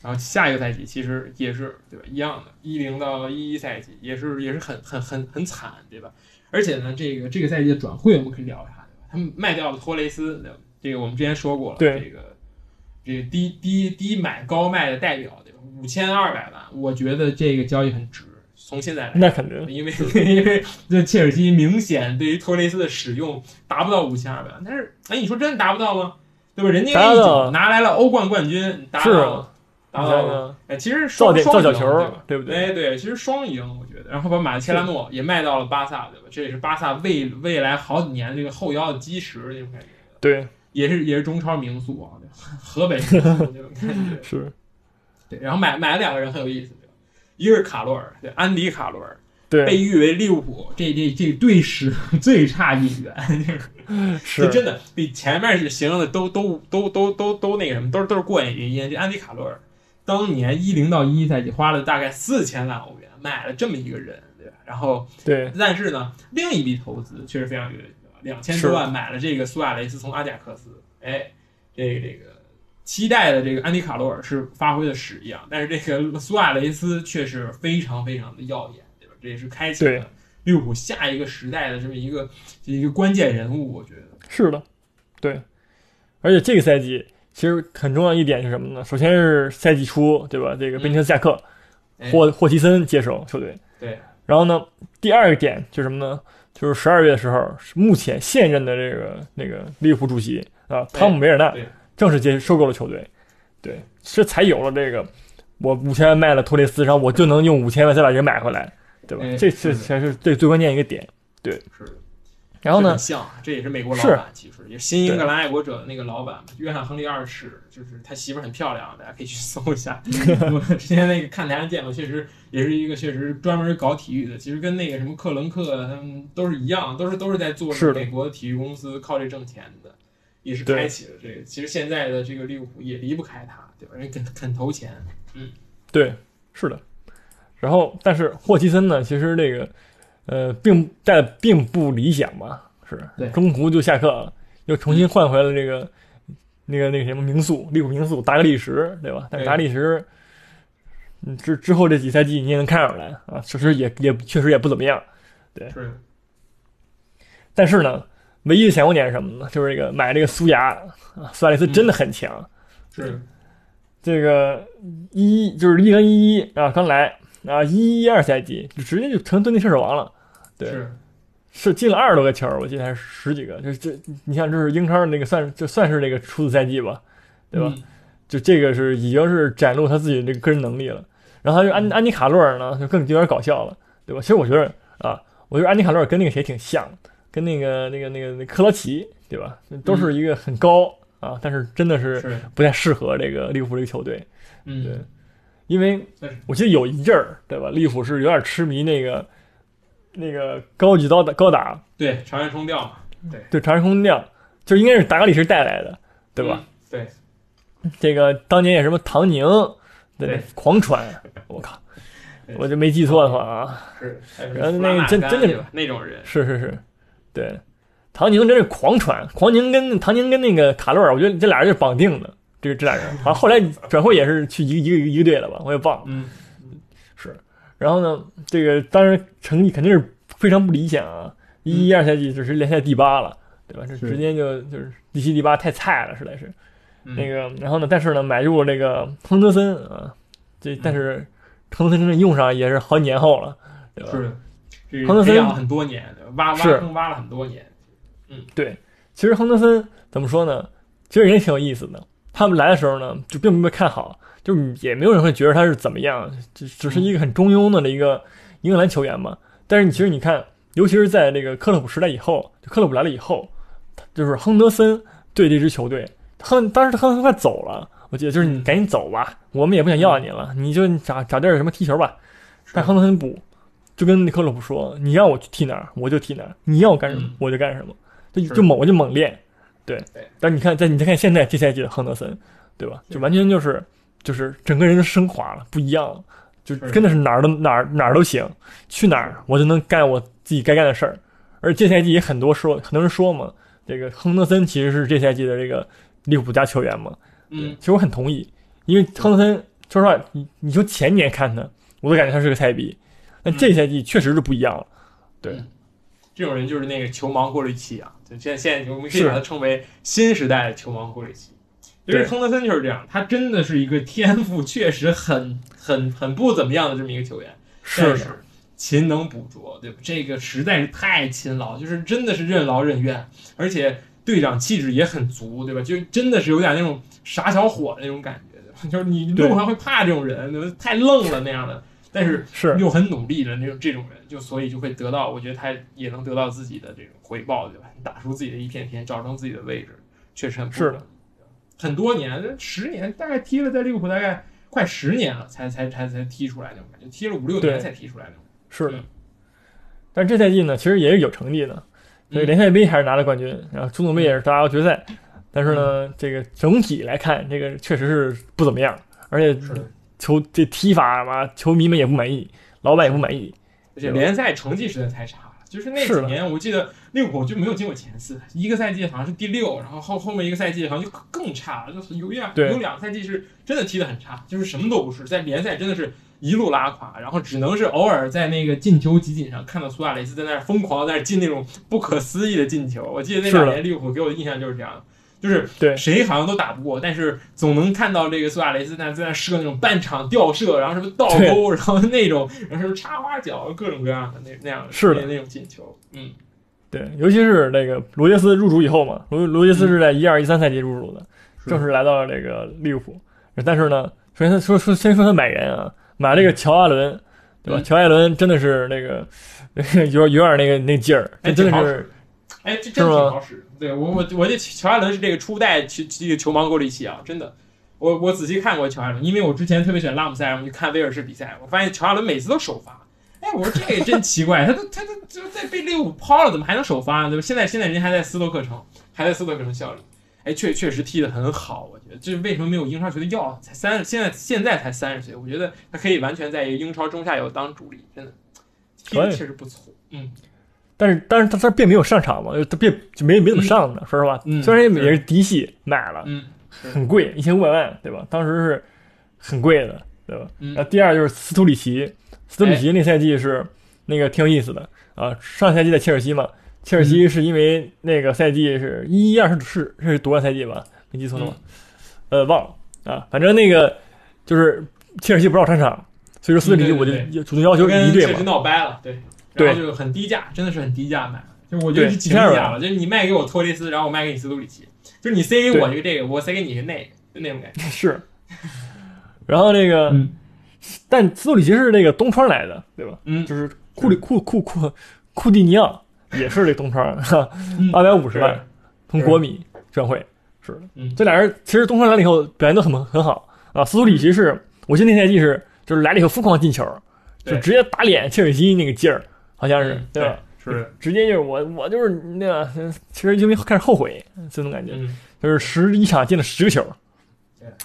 然后下一个赛季其实也是对吧？一样的，一零到一一赛季也是也是很很很很惨，对吧？而且呢，这个这个赛季的转会我们可以聊一下，对吧？他们卖掉了托雷斯，对吧？这个我们之前说过了，对这个这个低低低买高卖的代表，对吧？五千二百万，我觉得这个交易很值。从现在来那肯定因为 (laughs) 因为这切尔西明显对于托雷斯的使用达不到五千二百万，但是哎，你说真的达不到吗？对吧？人家一脚拿来了欧冠冠军，达是到了，达你到了。想想哎，其实造点双双赢造角球对吧，对不对？哎，对，其实双赢，我觉得，然后把马切拉诺也卖到了巴萨，对吧？这也是巴萨未未来好几年这个后腰的基石那种感觉，对，也是也是中超名宿啊，对河北 (laughs) 名宿那种感觉。是，对，然后买买了两个人很有意思，对吧？一个是卡洛尔，对，安迪卡洛尔，对被，誉为利物浦这这这队史 (laughs) 最差一员，(laughs) 是真的比前面是形容的都都都都都都那个什么，都是都是过眼云烟。这安迪卡洛尔当年一零到一赛季花了大概四千万欧元买了这么一个人，对吧？然后对，但是呢，另一笔投资确实非常有意思，两千多万买了这个苏亚雷斯从阿贾克斯，哎，这个这个期待的这个安迪卡罗尔是发挥的屎一样，但是这个苏亚雷斯却是非常非常的耀眼，对吧？这也是开启了利物浦下一个时代的这么一个一个关键人物，我觉得。是的，对，而且这个赛季其实很重要一点是什么呢？首先是赛季初，对吧？这个贝尼特斯下课，哎霍霍奇森接手球队。对，然后呢，第二个点就是什么呢？就是十二月的时候，目前现任的这个那个利物浦主席啊，汤姆维尔纳正式接收购了球队，对，这才有了这个我五千万卖了托雷斯，然后我就能用五千万再把人买回来，对吧？哎这这才是最最关键一个点。对是的。然后呢，像，这也是美国老板，其实也是新英格兰爱国者的那个老板，约翰亨利二世，就是他媳妇儿很漂亮，大家可以去搜一下。我之前那个看台上见过，确实也是一个确实专门搞体育的，其实跟那个什么克伦克他们都是一样，都是都是在做美国的体育公司，靠这挣钱的，也是开启了这个。其实现在的这个利物浦也离不开他，对吧？人肯肯投钱，嗯对，是的。然后，但是霍奇森呢，其实这个呃，并但并不理想吧，是对中途就下课了，又重新换回了这个那个那个什么名宿，利物浦名宿达格利什，对吧？但达格利什，嗯，之之后这几赛季你也能看出来啊，确实也也确实也不怎么样。是但是呢，唯一的闪光点是什么呢？就是这个买这个苏牙啊，苏亚雷斯真的很强。是这个一就是一零一一啊，刚来啊，一一二赛季就直接就成蹲地射手王了，对是是进了二十多个球，我记得还是十几个，这这你像这是英超的那个算就算是那个初次赛季吧，对吧？嗯就这个是已经是展露他自己的这个个人能力了。然后还有安安妮卡洛尔呢，就更有点搞笑了，对吧？其实我觉得啊，我觉得安妮卡洛尔跟那个谁挺像，跟那个那个那个那克罗奇，对吧？都是一个很高啊，但是真的是是不太适合这个利物浦这个球队。嗯对，因为我记得有一阵儿，对吧？利物浦是有点痴迷那个那个高级高打高打，对长远冲调嘛，对长安空调，就应该是达格里什带来的，对吧？嗯？对，这个当年也什么唐宁对对。狂传，我靠，我就没记错的话啊，是，还有然后那个真真的那种人，是是是，对，唐宁真是狂传，唐宁跟唐宁跟那个卡洛尔，我觉得这俩人是绑定的，这个这俩人，好像后来转会也是去一个一个一个队了吧，我也忘了。嗯，是然后呢，这个当然成绩肯定是非常不理想啊，一一二赛季只是联赛第八了，对吧？这是直接就就是第七、第八太菜了，实在是。嗯那个，然后呢，但是呢，买入了这个亨德森啊，这但是亨德森真正用上也是好几年后了，对吧？是亨德森了很多年，挖挖坑挖了很多年，嗯对，其实亨德森怎么说呢？其实也挺有意思的。他们来的时候呢，就并没被看好，就是也没有人会觉得他是怎么样，只只是一个很中庸的一个英格兰球员嘛。但是你其实你看，尤其是在这个克洛普时代以后，就克洛普来了以后，就是亨德森对这支球队，亨当时亨德森快走了，我记得就是你嗯赶紧走吧，我们也不想要你了，你就找找地儿什么踢球吧。但亨德森不，就跟克洛普说：“你让我去踢哪儿，我就踢哪儿；你要我干什么嗯，我就干什么。”就就猛我就猛练，对。对。但你看，在你再看现在这赛季的亨德森，对吧？就完全就是就是整个人都升华了，不一样了，就真的是哪儿都哪儿哪儿都行，去哪儿我就能干我自己该干的事儿。而这赛季也很多说，很多人说嘛，这个亨德森其实是这赛季的这个利物浦加球员嘛。嗯，其实我很同意，因为亨德森，说实话，你你说前年看他，我都感觉他是个菜逼，但这赛季确实是不一样了。对。嗯。这种人就是那个球盲过滤器啊，就现在现在我们可以把它称为新时代的球王库里奇。因为亨德森就是这样，他真的是一个天赋确实很很很不怎么样的这么一个球员，但是是勤能补拙，对吧？这个实在是太勤劳，就是真的是任劳任怨，而且队长气质也很足，对吧？就真的是有点那种傻小伙的那种感觉？(laughs) 就是你路上会怕这种人，对吧？太愣了那样的，但是是。又很努力的那种这种人，就所以就会得到，我觉得他也能得到自己的这种回报，对吧？打出自己的一片天，找成自己的位置，确实很不是的容易，很多年，十年，大概踢了在利物浦大概快十年了，才才才才踢出来那种感觉，踢了五六年才踢出来那种。是的。嗯。但是这赛季呢，其实也是有成绩的，所以嗯。联赛杯还是拿了冠军，然后足总杯也是打到决赛。但是呢，这个整体来看，这个确实是不怎么样，而且是的，球这踢法嘛，球迷们也不满意，老板也不满意。而且联赛成绩实在太差了。就是那几年，我记得利物浦就没有进过前四，一个赛季好像是第六，然后后后面一个赛季好像就更差了，就有两对有两个赛季是真的踢得很差，就是什么都不是，在联赛真的是一路拉垮，然后只能是偶尔在那个进球集锦上看到苏亚雷斯在那儿疯狂在那儿进那种不可思议的进球。我记得那两年利物浦给我的印象就是这样，就是对。谁好像都打不过，但是总能看到这个苏亚雷斯在在那射那种半场吊射，然后什么倒钩，然后那种，然后什么插花脚，各种各样的那那样是的。那那种进球，嗯，对，尤其是那个罗杰斯入主以后嘛，罗罗杰斯是在一二一三赛季入主的，正式来到了这个利物浦。但是呢，首先他说说先说他买人啊，买这个乔阿伦，对吧？嗯。乔阿伦真的是那个 (laughs) 有有点那个那劲儿，真的是哎，这真是吗挺好使。对我我我这乔艾伦是这个初代球这个球盲过滤器啊，真的。我我仔细看过乔艾伦，因为我之前特别喜欢拉姆塞，然后去看威尔士比赛，我发现乔艾伦每次都首发。哎，我说这个真奇怪，他都他都就在被利物浦抛了，怎么还能首发呢？对吧？现在现在人家还在斯托克城，还在斯托克城效力。哎，确确实踢得很好，我觉得这是为什么没有英超球队要？才三，现在现在才三十岁，我觉得他可以完全在一个英超中下游当主力，真的踢得确实不错。嗯，但是但是他他并没有上场嘛，他并就没没怎么上呢。说实话，嗯虽然也也是嫡系买了，嗯，很贵，一千五百万，对吧？当时是很贵的，对吧？嗯然后第二就是斯图里奇，斯图里奇那赛季是那个挺有意思的啊。上赛季在切尔西嘛，切尔西是因为那个赛季是一一二是是是夺冠赛季吧？没记错的话，呃，忘了啊。反正那个就是切尔西不让上场，所以说斯图里奇我就主动要求就跟离队嘛。闹掰了，对，对然后就很低价，真的是很低价买，就我觉得对是几十价了，就是你卖给我托雷斯，然后我卖给你斯图里奇，就是你塞给我一个这个，我塞给你一个那个，就那种感觉。是。然后那个，嗯。但斯图里奇是那个东窗来的，对吧？嗯，就是库里库库库库蒂尼奥也是这东窗，八百五十万从国米转会，是的。嗯。这俩人其实东窗来了以后表现都很很好啊。斯图里奇是，我记得那赛季是就是来了以后疯狂进球，就直接打脸切尔西那个劲儿，好像是嗯对吧？是，直接就是我我就是那个，其实因为开始后悔这种感觉，嗯，就是十一场进了十个球，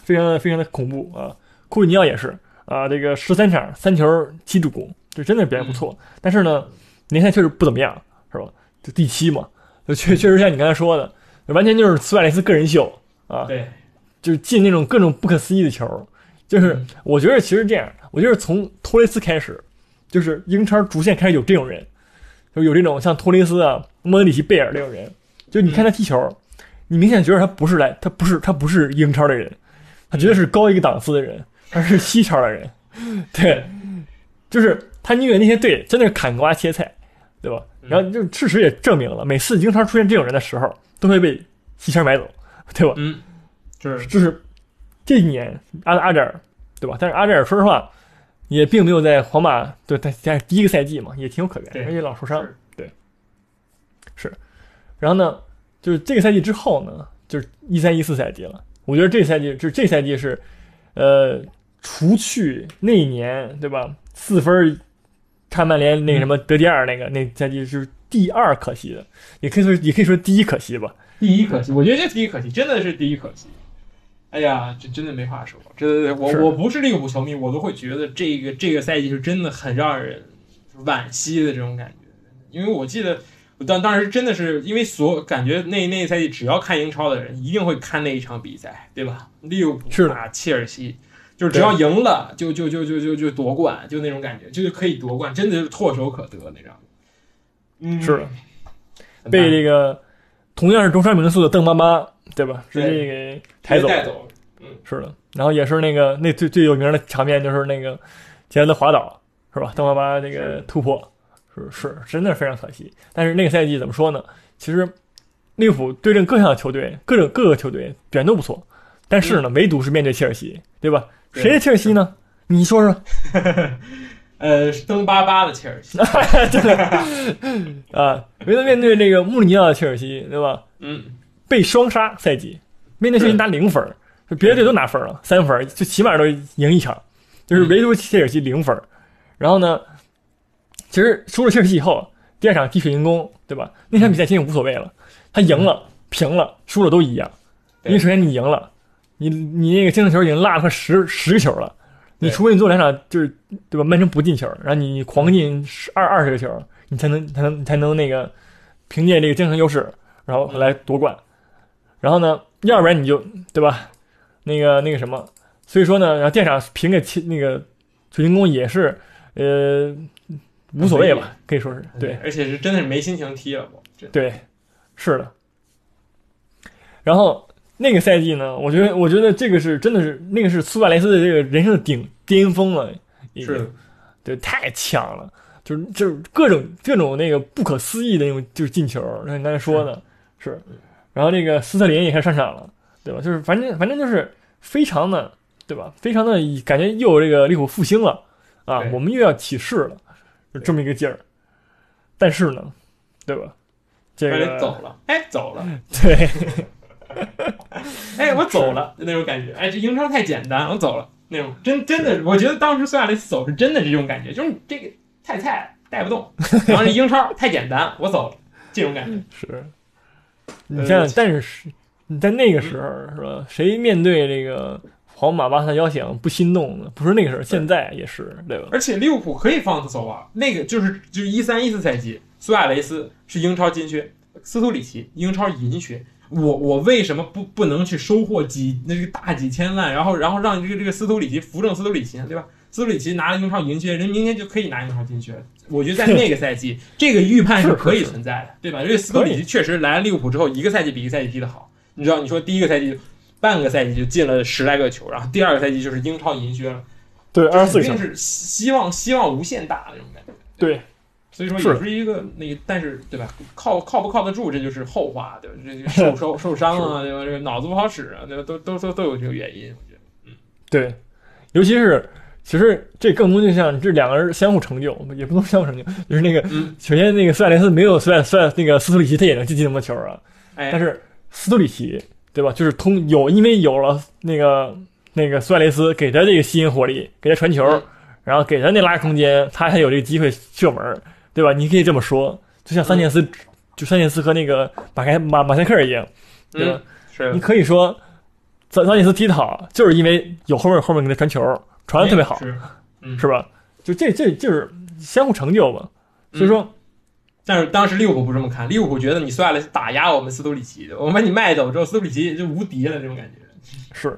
非常的非常的恐怖啊。库里尼奥也是啊，这个十三场三球七助攻，这真的表现不错。但是呢，联赛确实不怎么样，是吧？就第七嘛，就确确实像你刚才说的，完全就是苏亚雷斯个人秀啊，对，就是进那种各种不可思议的球。就是嗯我觉得其实这样，我觉得从托雷斯开始，就是英超逐渐开始有这种人，就有这种像托雷斯啊、莫德里奇、贝尔这种人。就你看他踢球，你明显觉得他不是来，他不是他不是英超的人，他绝对是高一个档次的人，他是西超的人。(laughs) 对，就是他宁愿那些队真的是砍瓜切菜，对吧？嗯然后就事实也证明了，每次英超出现这种人的时候，都会被西超买走，对吧？嗯，是，就是这一年阿阿扎尔，对吧？但是阿扎尔说实话，也并没有在皇马对他在第一个赛季嘛，也挺有可对原，而且老受伤。对，是。然后呢，就是这个赛季之后呢，就是一三一四赛季了。我觉得这赛季就是这赛季是，呃，除去那一年对吧，四分差曼联那个什么得第二那个、那赛季是第二可惜的，也可以说也可以说第一可惜吧。第一可惜，我觉得这第一可惜，真的是第一可惜。哎呀，这真的没话说，这我我不是利物浦球迷，我都会觉得这个这个赛季是真的很让人惋惜的这种感觉。因为我记得，当当时真的是因为所感觉那那个赛季，只要看英超的人一定会看那一场比赛，对吧？利物浦打切尔西，就是只要赢了就就就就就就夺冠，就那种感觉，就是可以夺冠，真的是唾手可得那张。嗯，是的被这个同样是中山民宿的邓巴巴对吧？直接给抬走了。带走嗯。是的，然后也是那个那最最有名的场面就是那个杰伦的滑倒，是吧？邓巴巴这个突破，是是真的是非常可惜。但是那个赛季怎么说呢？其实利物浦对阵各项球队，各种各个球队表现都不错，但是呢，唯独是面对切尔西，对吧？对谁的切尔西呢？你说说。(laughs) 呃，登巴巴的切尔西，(laughs) 真的 (laughs) 啊，唯独面对这个穆里尼奥的切尔西，对吧？嗯，被双杀赛季，面对切尔西拿零分，就别的队都拿分了，三分，就起码都赢一场，就是唯独切尔西零分儿。然后呢，其实输了切尔西以后，第二场踢水晶宫，对吧？那场比赛其实无所谓了，他赢了、平了、输了都一样，因为首先你赢了，你你那个精神球已经落了快十十个球了。你除非你做两场就是对吧，曼城不进球，然后你狂进十二二十个球，你才能才能才能那个凭借这个精神优势，然后来夺冠。然后呢，要不然你就对吧，那个那个什么，所以说呢，然后第二场凭个切那个水晶宫也是呃无所谓吧，可以说是对。而且是真的是没心情踢了，我对，是的。然后那个赛季呢，我觉得，我觉得这个是真的是那个是苏亚雷斯的这个人生的顶巅峰了，已经。是的。对，太强了，就是就是各种各种那个不可思议的那种就是进球，像你刚才说的是，然后这个斯特林也开始上场了，对吧？就是反正反正就是非常的，对吧？非常的感觉又有这个利物浦复兴了啊，我们又要起势了，就这么一个劲儿。但是呢，对吧？这而个且走了，哎，走了，对，(laughs) 哎，我走了，就那种感觉，哎，这英超太简单，我走了，那种真真的，我觉得当时苏亚雷斯走是真的这种感觉，就是这个太菜带不动，然后这英超太简单，我走了，这种感觉，(laughs) 是。你想想，但是你在那个时候是吧？谁面对这个皇马、巴萨邀请不心动呢？不是那个时候，现在也是，对吧？而且利物浦可以放他走啊，那个就是就是一三一四赛季，苏亚雷斯是英超金靴，斯图里奇英超银靴。我我为什么不不能去收获几那个大几千万，然后然后让这个这个斯图里奇扶正斯图里奇呢，对吧？斯图里奇拿了英超银靴，人明年就可以拿英超金靴。我觉得在那个赛季，(laughs) 这个预判是可以存在的，对吧？因为斯科里奇确实来了利物浦之后，一个赛季比一个赛季踢得好。你知道，你说第一个赛季半个赛季就进了十来个球，然后第二个赛季就是英超银靴了。对，二十四胜，肯定是希望希望无限大的那种感觉。对，所以说是也是一个那个，但是对吧？靠靠不靠得住，这就是后话，对吧？这个受 (laughs) 受受伤啊，对吧？这个脑子不好使啊，对吧？都都都都有这个原因，我觉得。嗯对，尤其是其实这更多就像这两个人相互成就，也不能相互成就，就是那个嗯，首先那个苏亚雷斯没有苏亚苏亚那个斯图里奇，他也能进进那么球啊，哎，但是斯图里奇对吧？就是通有因为有了那个那个苏亚雷斯给他这个吸引火力，给他传球，嗯然后给他那拉开空间，他还有这个机会射门，对吧？你可以这么说，就像桑切斯，就桑切斯和那个马开马马赛克一样，对吧？嗯，是你可以说，桑桑切斯踢得好，就是因为有后面后面给他传球，传的特别好，是，嗯，是吧？就这这就是相互成就嘛。所以说，但是当时利物浦不这么看，利物浦觉得你算了打压我们斯图里奇，我们把你卖走之后，斯图里奇就无敌了，这种感觉。是，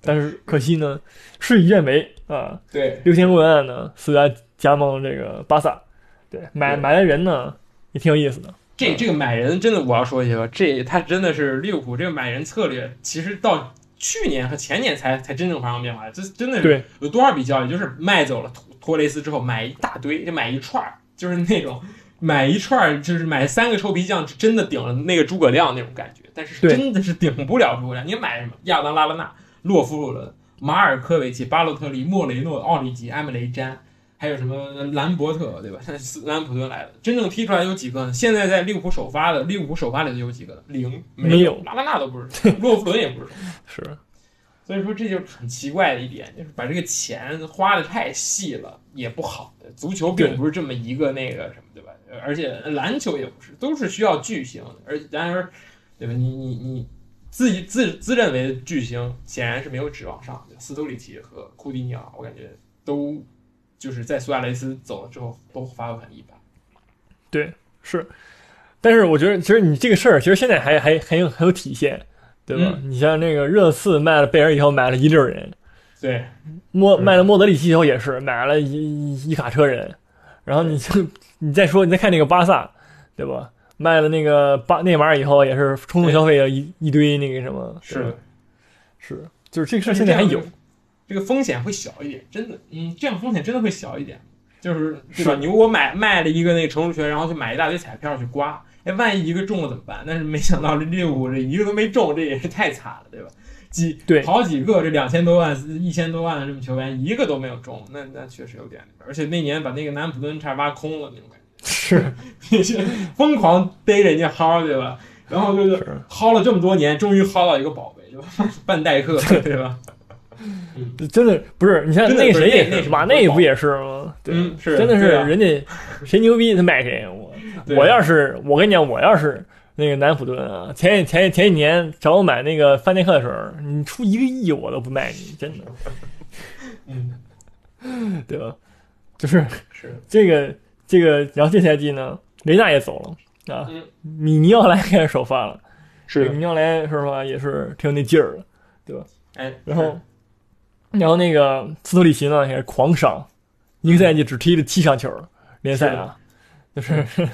但是可惜呢，事与愿违啊。对，六千多万呢，苏亚加盟这个巴萨，对，买对买来人呢也挺有意思的。这这个买人真的，我要说一下，这他真的是利物浦这个买人策略，其实到去年和前年才才真正发生变化。这真的是对，有多少笔交易，就是卖走了托托雷斯之后，买一大堆，就买一串儿，就是那种买一串儿，就是买三个臭皮匠，真的顶了那个诸葛亮那种感觉。但是真的是顶不了诸葛亮。你买什么？亚当拉拉纳、洛夫鲁伦、马尔科维奇、巴洛特利、莫雷诺、奥里吉、埃姆雷詹。还有什么兰伯特，对吧？(laughs) 斯兰普顿来的，真正踢出来有几个呢？现在在利物浦首发的，利物浦首发里头有几个呢？零，没有拉拉纳都不是，洛夫伦也不是。(laughs) 是，所以说这就是很奇怪的一点，就是把这个钱花的太细了，也不好。足球并不是这么一个那个什么，对吧？而且篮球也不是，都是需要巨星的。而然而，对吧？你你你自己自自认为的巨星，显然是没有指望上的。斯图里奇和库蒂尼奥，我感觉都就是在苏亚雷斯走了之后，都发挥很一般。对，是。但是我觉得，其实你这个事儿，其实现在还还很有很有体现，对吧？嗯你像那个热刺卖了贝尔以后，买了一溜人，对，莫卖了莫德里奇以后也是买了一一卡车人，然后你就你再说你再看那个巴萨，对吧？卖了那个巴内马尔以后，也是冲动消费了一一堆那个什么，是，是，就是这个事儿现在还有，这个风险会小一点，真的，嗯，这样风险真的会小一点，就是对吧？你如果买卖了一个那个成熟权，然后去买一大堆彩票去刮，哎，万一一个中了怎么办？但是没想到这利物浦这一个都没中，这也是太惨了，对吧？几对好几个这两千多万、一千多万的这么球员，一个都没有中，那那确实有点，而且那年把那个南安普顿差点挖空了那种感觉。(laughs) 是 (laughs) 那些疯狂逮人家薅，对吧？然后就是是，薅了这么多年，终于薅到一个宝贝，对吧？(laughs) 范戴克，对吧？真的不是，你像那谁也是马内不也是吗？对，嗯是真的是人家 (laughs) 谁牛逼他卖谁。我。我要是我跟你讲，我要是那个南普顿啊，前前前几年找我买那个范戴克的时候，你出一个亿我都不卖你，真的，嗯，对吧？就是是。这个这个，然后这赛季呢，雷纳也走了啊，嗯。米尼奥莱开始首发了，是米尼奥莱说实话也是挺有那劲儿的。哎，然后，然后那个斯托里奇呢也是狂伤，一个赛季只踢了七场球联赛啊，就是是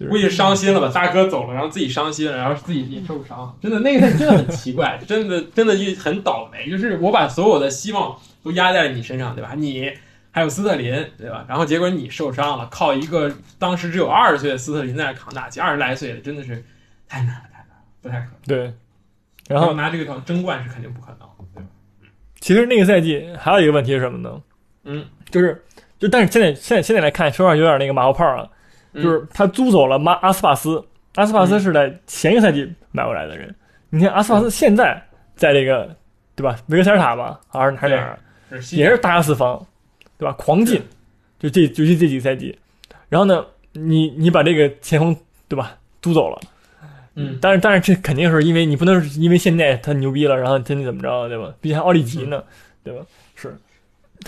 (laughs) 估计伤心了吧？大哥走了，然后自己伤心了，然后自己也受伤，真的那个真的很奇怪，(laughs) 真的真的就很倒霉。就是我把所有的希望都压在了你身上，对吧？你还有斯特林，对吧？然后结果你受伤了，靠一个当时只有二十岁的斯特林在那扛大旗，二十来岁的真的是太难了，太难了，不太可能。对。然后拿这个争冠是肯定不可能？其实那个赛季还有一个问题是什么呢？嗯，就是就但是现在现在现在来看，说实话有点那个马后炮啊，嗯。就是他租走了马阿斯帕斯，阿斯帕斯是在前一个赛季买过来的人，你看阿斯帕斯现在在这个对吧维克塞尔塔吧，还是还是哪儿？也是大杀四方，对吧？狂进，就这尤其这几个赛季。然后呢，你你把这个前锋对吧租走了，嗯但是但是这肯定是因为你不能是因为现在他牛逼了，然后真的怎么着，对吧？毕竟还奥利吉呢，对吧？是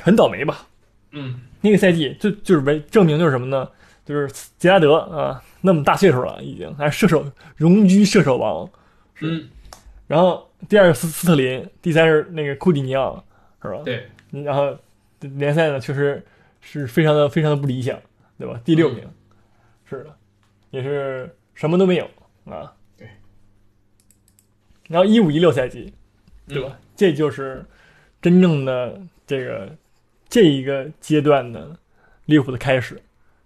很倒霉吧？嗯那个赛季就就是为证明就是什么呢？就是杰拉德啊，那么大岁数了，已经还射手荣居射手王。嗯，然后第二个斯斯特林，第三是那个库蒂尼奥，是吧？对，然后联赛呢，确实是非常的非常的不理想，对吧？第六名，是的，也是什么都没有啊。对。然后一五一六赛季，嗯对吧？这就是真正的这个这一个阶段的利物浦的开始。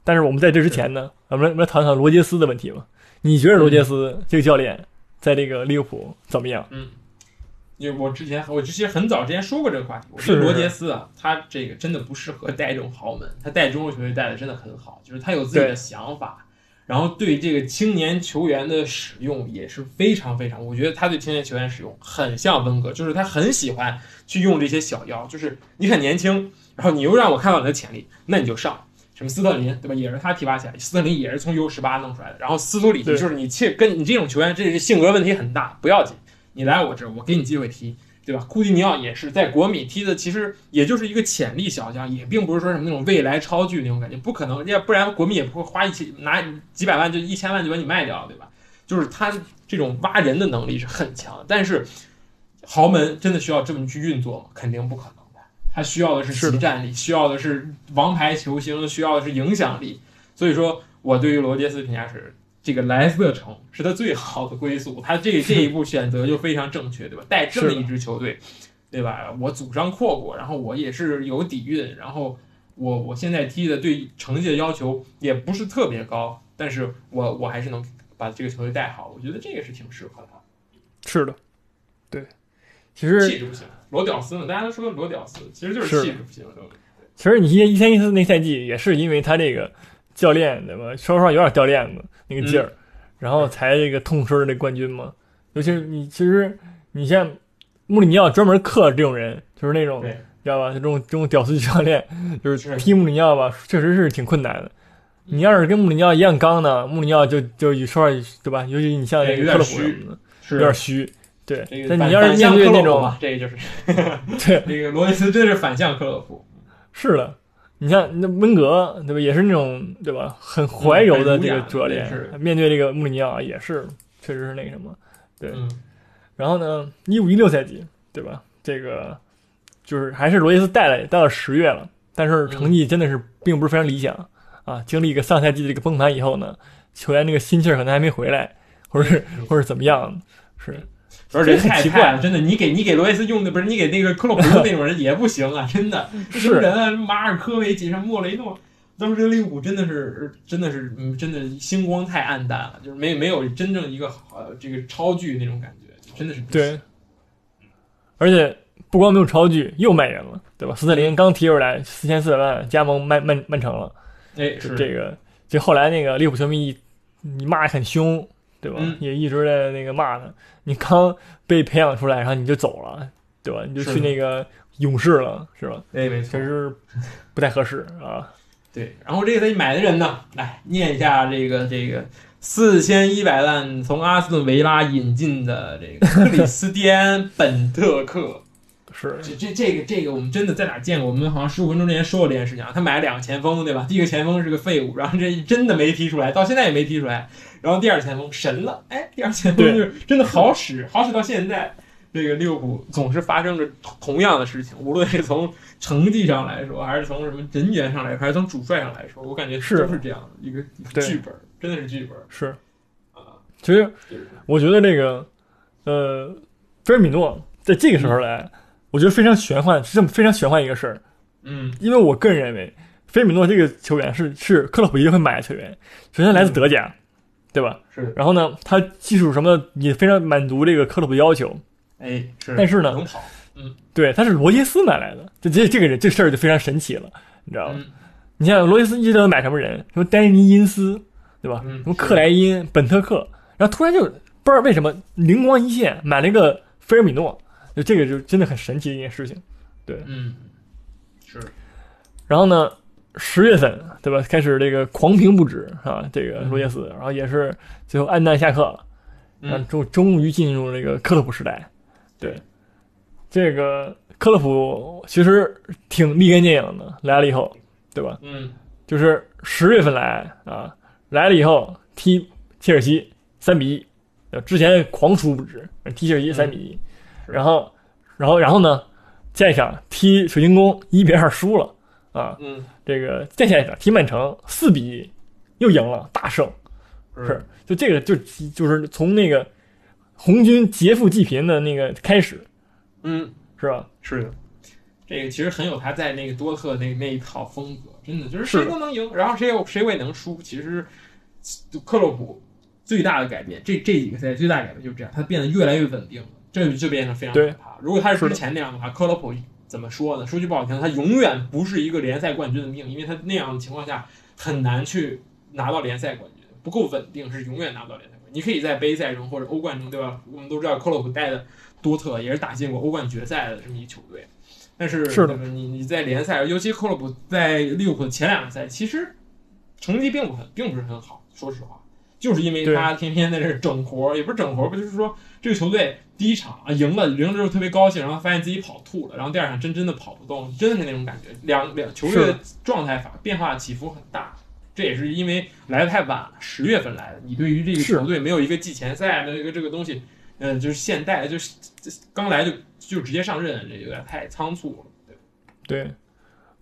但是我们在这之前呢，我们来我们来谈谈罗杰斯的问题吧。你觉得罗杰斯这个教练在这个利物浦怎么样？嗯，因为我之前我之前很早之前说过这个话题，我罗杰斯啊，他这个真的不适合带这种豪门，他带中国球队带的真的很好，就是他有自己的想法，然后对这个青年球员的使用也是非常非常，我觉得他对青年球员使用很像温格，就是他很喜欢去用这些小妖，就是你很年轻，然后你又让我看到你的潜力，那你就上。什么斯特林对吧？也是他提拔起来，斯特林也是从 U 十八弄出来的。然后斯图里奇就是你切跟你这种球员，这是性格问题很大，不要紧，你来我这儿，我给你机会踢，对吧？库蒂尼奥也是在国米踢的，其实也就是一个潜力小将，也并不是说什么那种未来超巨那种感觉，不可能，要不然国米也不会花一千拿几百万就一千万就把你卖掉，对吧？就是他这种挖人的能力是很强，但是豪门真的需要这么去运作吗？肯定不可能的。他需要的是是的集战力，需要的是王牌球星，需要的是影响力。所以说我对于罗杰斯的评价是，这个莱斯特城是他最好的归宿，他这这一步选择就非常正确，对吧？带这么一支球队，对吧？我祖上阔过，然后我也是有底蕴，然后我我现在踢的对成绩的要求也不是特别高，但是我我还是能把这个球队带好，我觉得这个是挺适合他。是的，对。其实气质不行，罗屌丝呢？大家都说罗屌丝，其实就是是气质不行。其实你一三一四那赛季也是因为他这个教练对吧？说实话有点掉链子那个劲儿，然后才这个痛失了这冠军嘛。尤其是你其实你像穆里尼奥专门克这种人，就是那种对知道吧？就这种这种屌丝教练，就是是踢穆里尼奥吧，确实是挺困难的。你要是跟穆里尼奥一样刚呢，穆里尼奥就就说话对吧？尤其你像那对有点个克洛普虚什么的，是有点虚。对但你要是面对那种这个就是 (laughs) 对，(laughs) 那个罗伊斯真是反向克洛普。是的，你像那温格对吧，也是那种对吧，很怀柔的这个主教练，面对这个穆里尼奥也是确实是那个什么。对嗯，然后呢，一五一六赛季对吧，这个就是还是罗杰斯带了带到十月了，但是成绩真的是并不是非常理想啊。经历一个上赛季的这个崩盘以后呢，球员那个心气儿可能还没回来，或者是或者怎么样，是主要人太奇怪。了，(laughs) 真的，你给你给罗伊斯用的不是你给那个克洛普用那种人也不行啊，(laughs) 真的，这什么人啊，马尔科维奇、什么莫雷诺，当时这个利物浦真的是真的是嗯，真的星光太暗淡了，就是没没有真正一个呃这个超巨那种感觉，真的是不行。对，而且不光没有超巨，又卖人了，对吧？斯特林刚提出来四千四百万加盟曼曼曼城了，哎是。这个就后来那个利物浦球迷你骂得很凶，对吧？嗯也一直在那个骂他，你刚被培养出来，然后你就走了，对吧？你就去那个勇士了，是吧？哎没错确实不太合适啊。对，然后这个他买的人呢，来念一下这个这个四千一百万从阿斯顿维拉引进的这个克里斯蒂安·本特克。(laughs) 是这这这个这个我们真的在哪见过？我们好像十五分钟之前说过这件事情啊。他买了两个前锋，对吧？第一个前锋是个废物，然后这真的没踢出来，到现在也没踢出来。然后第二前锋神了，哎，第二前锋就是真的好使，好使到现在。这个利物浦总是发生着同同样的事情，无论是从成绩上来说，还是从什么人员上来说，还是从主帅上来说，我感觉是都是这样的一个剧本，真的是剧本是，啊。其实我觉得这个呃，菲尔米诺在这个时候来，我觉得非常玄幻，是这么非常玄幻一个事儿。嗯因为我个人认为，菲尔米诺这个球员是是克洛普一定会买的球员。首先来自德甲，对吧？是，然后呢，他技术什么也非常满足这个克洛普要求。哎是，但是呢能跑，对，他是罗杰斯买来的，这这这个人这事儿就非常神奇了，你知道吗？嗯你像罗杰斯一直都买什么人？什么丹尼因斯，对吧？嗯什么克莱因、本特克，然后突然就不知道为什么灵光一现，买了一个菲尔米诺，就这个就真的很神奇的一件事情。对嗯是然后呢，十月份对吧，开始这个狂评不止啊，这个罗杰斯，然后也是最后黯淡下课了，嗯。终终于进入这个克洛普时代。对，这个克洛普其实挺立竿见影的，来了以后，对吧？嗯？就是十月份来啊，来了以后踢切尔西三比一，呃之前狂输不止，踢切尔西三比一、是。然后，然后，然后呢，再一场踢水晶宫一比二输了啊，嗯这个再下一场踢曼城四比一又赢了，大胜，是就这个就就是从那个红军劫富济贫的那个开始，嗯。是吧？是的，这个其实很有他在那个多特那那一套风格，真的就是谁都能赢，然后谁又谁也能输。其实就克洛普最大的改变，这这几个赛季最大的改变就是这样，他变得越来越稳定了，这就变得非常可对怕。如果他是之前那样的话，克洛普怎么说呢？说句不好听，他永远不是一个联赛冠军的命，因为他那样的情况下很难去拿到联赛冠军，不够稳定是永远拿不到联赛冠军。你可以在杯赛中或者欧冠中，对吧？我们都知道克洛普带的多特也是打进过欧冠决赛的这么一球队，但是是的你你在联赛，尤其克洛普在利物浦的前两个赛，其实成绩并不很并不是很好，说实话，就是因为他天天在这整活儿，也不是整活儿吧，就是说这个球队第一场啊赢了，赢了之后特别高兴，然后发现自己跑吐了，然后第二场真真的跑不动，真的是那种感觉，两两球队的状态法变化起伏很大。这也是因为来的太晚了，十月份来的，你对于这个球队没有一个季前赛的这个这个东西，嗯、就是现代就是这刚来就就直接上任，这有点太仓促了。对对，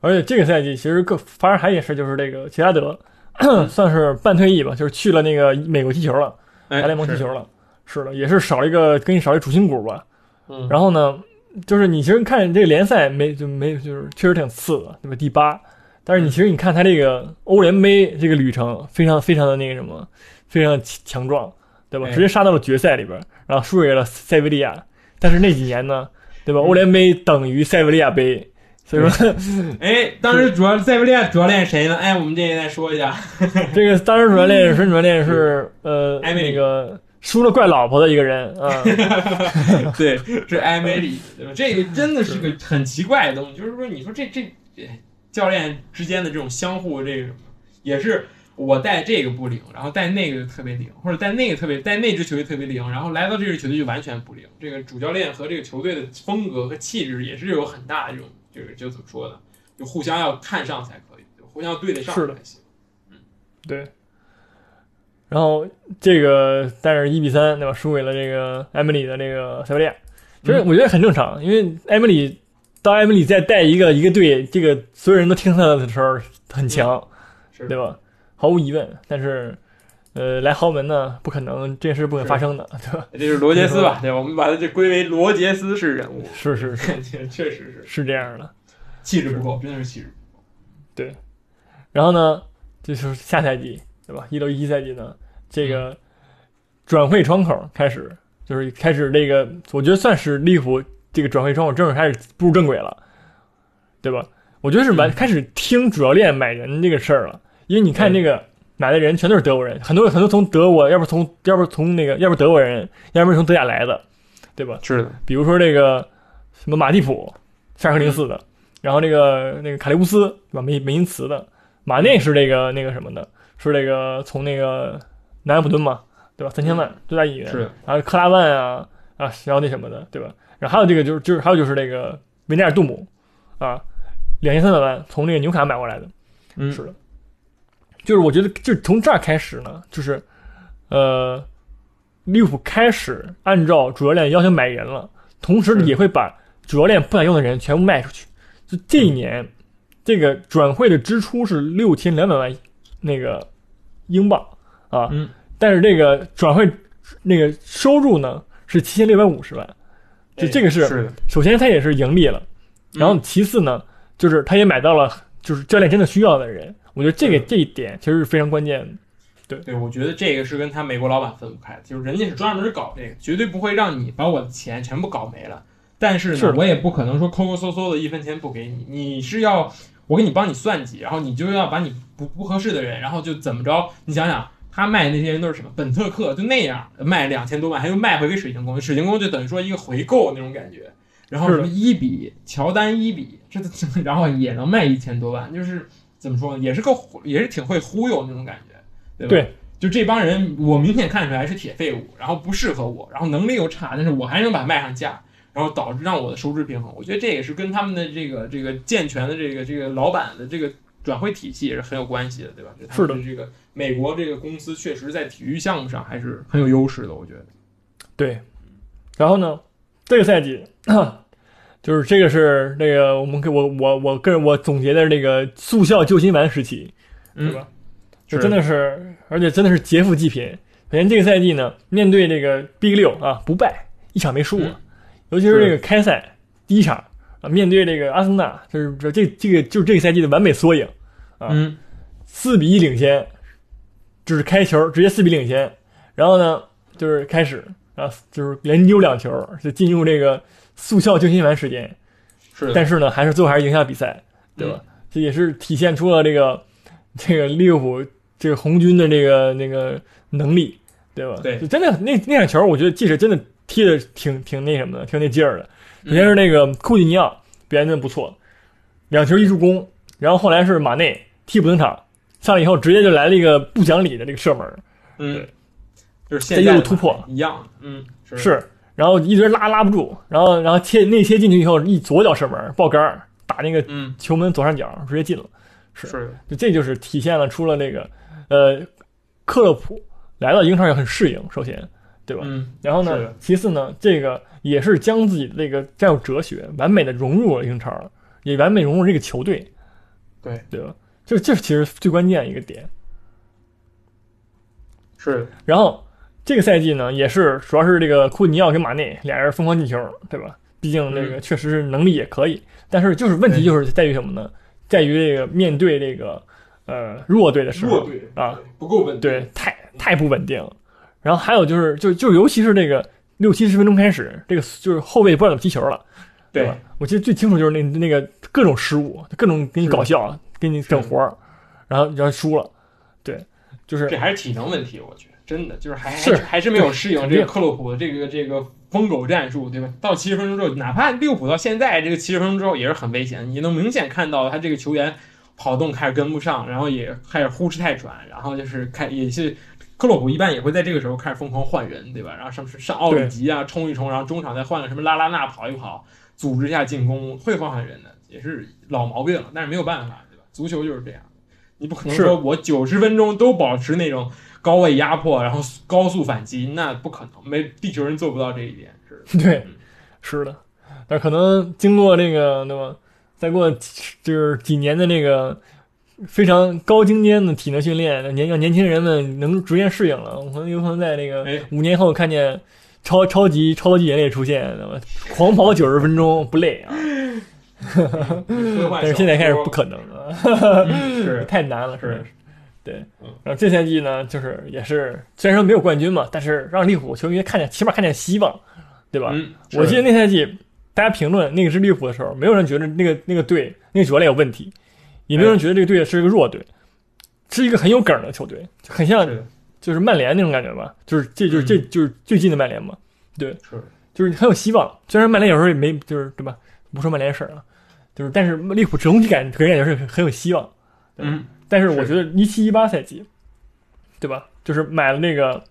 而且这个赛季其实更发生还一件事，就是这个齐拉德 (clears throat) 算是半退役吧，就是去了那个美国踢球了，哎大联盟踢球了。是的，也是少了一个跟你少了一主心骨吧。嗯，然后呢，就是你其实看这个联赛没就没就是确实挺次的，对吧？第八。但是你其实你看他这个欧联杯这个旅程非常非常的那个什么，非常强强壮，对吧？哎直接杀到了决赛里边，然后输给了塞维利亚。但是那几年呢，对吧？嗯欧联杯等于塞维利亚杯，所以说 (laughs) 哎，当时主要塞维利亚主要练谁呢？哎，我们这个再说一下，(laughs) 这个当时主要练是 (laughs) 主要练是呃艾米丽那个输了怪老婆的一个人啊，对，是艾梅里，对吧？这个真的是个很奇怪的东西，就是说，你说这这这教练之间的这种相互这个什么，也是我带这个不灵，然后带那个就特别灵，或者带那个特别带那支球队特别灵，然后来到这支球队就完全不灵。这个主教练和这个球队的风格和气质也是有很大的这种，这个就怎么说呢？就互相要看上才可以，就互相对得上才行。嗯对。然后这个但是一比三对吧，输给了这个埃梅里的这个塞维利亚，其实嗯我觉得很正常，因为埃梅里当埃梅里在带一个一个队，这个所有人都听他的时候很强，是对吧？毫无疑问，但是呃，来豪门呢，不可能这件事不可能发生的，对吧？(laughs) 这是罗杰斯吧？对，我们把它就归为罗杰斯式人物，是是是 (laughs) 确实是是这样的。气质不够，真的是气质。对然后呢，就是下赛季，对吧？一六一七赛季呢，这个转会窗口开始，就是开始这个，我觉得算是利物浦这个转会窗口正式开始步入正轨了，对吧？我觉得是完、嗯开始听主教练买人这个事儿了，因为你看这个买的人全都是德国人，很多很多从德国，要不从要不从那个，要不德国人，要不是从德甲来的，对吧？是的，比如说这个什么马蒂普，沙克零四的，然后那个那个卡利乌斯，对吧？梅梅因茨的，马内是这个那个什么的，是这个从那个南安普敦嘛，对吧？三千万最大引援，是的，然后克拉万啊啊，然后那什么的，对吧？然后还有这个就是就是还有就是那个维内尔杜姆啊，两千三百万从那个纽卡买过来的，嗯，是的，就是我觉得就从这儿开始呢，就是呃，利物浦开始按照主教练要求买人了，同时也会把主教练不想用的人全部卖出去。就这一年，这个转会的支出是六千两百万那个英镑啊，嗯。但是这个转会那个收入呢是七千六百五十万，就这个是首先他也是盈利了，然后嗯。其次呢，就是他也买到了就是教练真的需要的人，我觉得这个这一点其实是非常关键的。对，我觉得这个是跟他美国老板分不开的，就是人家是专门搞这个，绝对不会让你把我的钱全部搞没了。但是呢，是我也不可能说抠抠搜搜的一分钱不给你，你是要我给你帮你算计，然后你就要把你不不合适的人，然后就怎么着？你想想，他卖那些人都是什么？本特克就那样卖两千多万，还又卖回给水晶宫，水晶宫就等于说一个回购那种感觉。然后什么伊比、乔丹伊比，这这然后也能卖一千多万，就是怎么说呢，也是个也是挺会忽悠那种感觉，对吧？对就这帮人，我明显看出来是铁废物，然后不适合我，然后能力又差，但是我还能把它卖上价，然后导致让我的收支平衡。我觉得这也是跟他们的这个这个健全的这个这个老板的这个转会体系也是很有关系的，对吧？是的这个美国这个公司确实在体育项目上还是很有优势的，我觉得。对，然后呢，这个赛季 (coughs) 就是这个是那个我们给我我我个人我总结的那个速效救心丸时期，对吧？就真的是，而且真的是劫富济贫。首先这个赛季呢，面对这个 Big 六啊不败，一场没输过，嗯。尤其是这个开赛第一场啊，面对这个阿森纳，就是这这这个就是这个赛季的完美缩影，啊。嗯，四比一领先，就是开球直接四比领先，然后呢就是开始啊就是连丢两球，就进入这个速效救心丸时间，是，但是呢还是最后还是赢下比赛，对吧？这也是体现出了这个这个利物浦这个红军的这个那个能力，对吧？对。就真的那那场球，我觉得即使真的踢的挺挺那什么的，挺那劲儿的。首先是那个库蒂尼奥表现的不错，两球一助攻，然后后来是马内替补登场，上来以后直接就来了一个不讲理的这个射门，嗯。对，就是现在又突破。一样，嗯，是。是，然后一直拉拉不住，然后然后切内切进去以后一左脚射门爆杆打那个嗯，球门左上角直接进了。是是，就这就是体现了出了那个，呃，克洛普来到英超也很适应，首先，对吧？嗯，然后呢，其次呢，这个也是将自己的这个战术哲学完美的融入了英超，也完美融入这个球队，对，对吧？就这其实最关键一个点。是，然后这个赛季呢，也是主要是这个库尼奥跟马内俩人疯狂进球，对吧？毕竟这个确实是能力也可以，但是就是问题就是在于什么呢？在于这个面对这个呃弱队的时候弱队啊，对，不够稳定，对，太太不稳定。然后还有就是，就就尤其是这个六七十分钟开始，这个就是后卫不知道怎么踢球了，对吧？我记得最清楚就是那那个各种失误，各种给你搞笑，给你整活儿，然后然后输了，对，就是这还是体能问题，我觉得真的就是还是还还是没有适应这个克洛普的这个这个疯狗战术，对吧？到七十分钟之后，哪怕利物浦到现在这个七十分钟之后也是很危险，你能明显看到他这个球员跑动开始跟不上，然后也开始呼哧太喘，然后就是开也是。克洛普一般也会在这个时候开始疯狂换人，对吧？然后上上奥里吉啊冲一冲，然后中场再换个什么拉拉纳跑一跑，组织一下进攻，会换换人的，也是老毛病了。但是没有办法，对吧？足球就是这样，你不可能说我九十分钟都保持那种高位压迫，然后高速反击，那不可能，没地球人做不到这一点。是，(laughs) 对嗯，是的。但可能经过这个，那么？再过就是几年的那个非常高精尖的体能训练，年让年轻人们能逐渐适应了，我可能有可能在那个哎五年后看见超超级超级人类出现，那么狂跑九十分钟不累啊！(laughs) 但是现在开始不可能了，嗯是 (laughs) 太难了，是是。对。嗯，然后这赛季呢，就是也是虽然说没有冠军嘛，但是让利物浦球迷看见起码看见希望，对吧？嗯，我记得那赛季大家评论那个是利物浦的时候，没有人觉得那个那个队那个主教练有问题，也没有人觉得这个队是一个弱队，是一个很有梗的球队，就很像就是曼联那种感觉吧，就是这就是这嗯。就是最近的曼联嘛，对，是。就是很有希望。虽然曼联有时候也没就是对吧，不说曼联事儿啊，就是但是利物浦整体感给人感觉是很有希望。嗯但是我觉得一七一八赛季，对吧？就是买了那个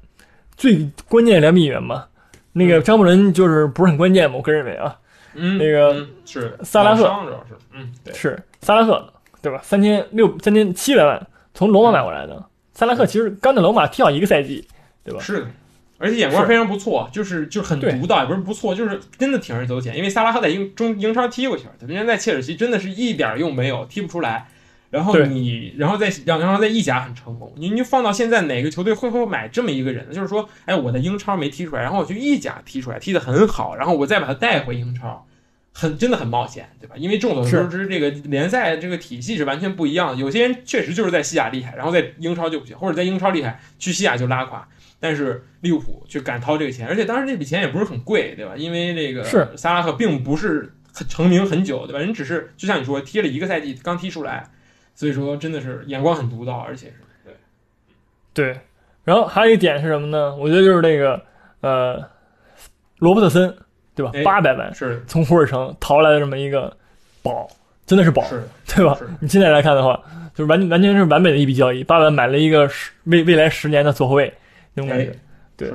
最关键的两米元嘛，那个嗯。张伯伦就是不是很关键嘛，我个人认为啊，嗯那个嗯是。萨拉赫。主要是嗯对。是萨拉赫，对吧？三千六三千七百万从罗马买过来的，萨拉赫其实刚在罗马踢好一个赛季，对吧？是。的，而且眼光非常不错，就是就是很独到，也不是不错，就是真的铤而走险。因为萨拉赫在英中英超踢过球，他之前在切尔西真的是一点用没有，踢不出来。然后你，然后在然后在意甲很成功，你你放到现在哪个球队会会买这么一个人呢？就是说，哎，我在英超没踢出来，然后我去意甲踢出来，踢得很好，然后我再把他带回英超，很真的很冒险，对吧？因为众所周知，这个联赛这个体系是完全不一样的。有些人确实就是在西甲厉害，然后在英超就不行，或者在英超厉害，去西甲就拉垮。但是利物浦去敢掏这个钱，而且当时这笔钱也不是很贵，对吧？因为这个是萨拉赫并不是很成名很久，对吧？人只是就像你说，踢了一个赛季，刚踢出来，所以说真的是眼光很独到，而且是对，对。然后还有一点是什么呢？我觉得就是那个呃，罗伯特森，对吧哎？八百万是从湖尔城淘来的这么一个宝，真的是宝，是对吧？你现在来看的话，就是完完全是完美的一笔交易，八百万买了一个十未未来十年的左后卫那种感觉。对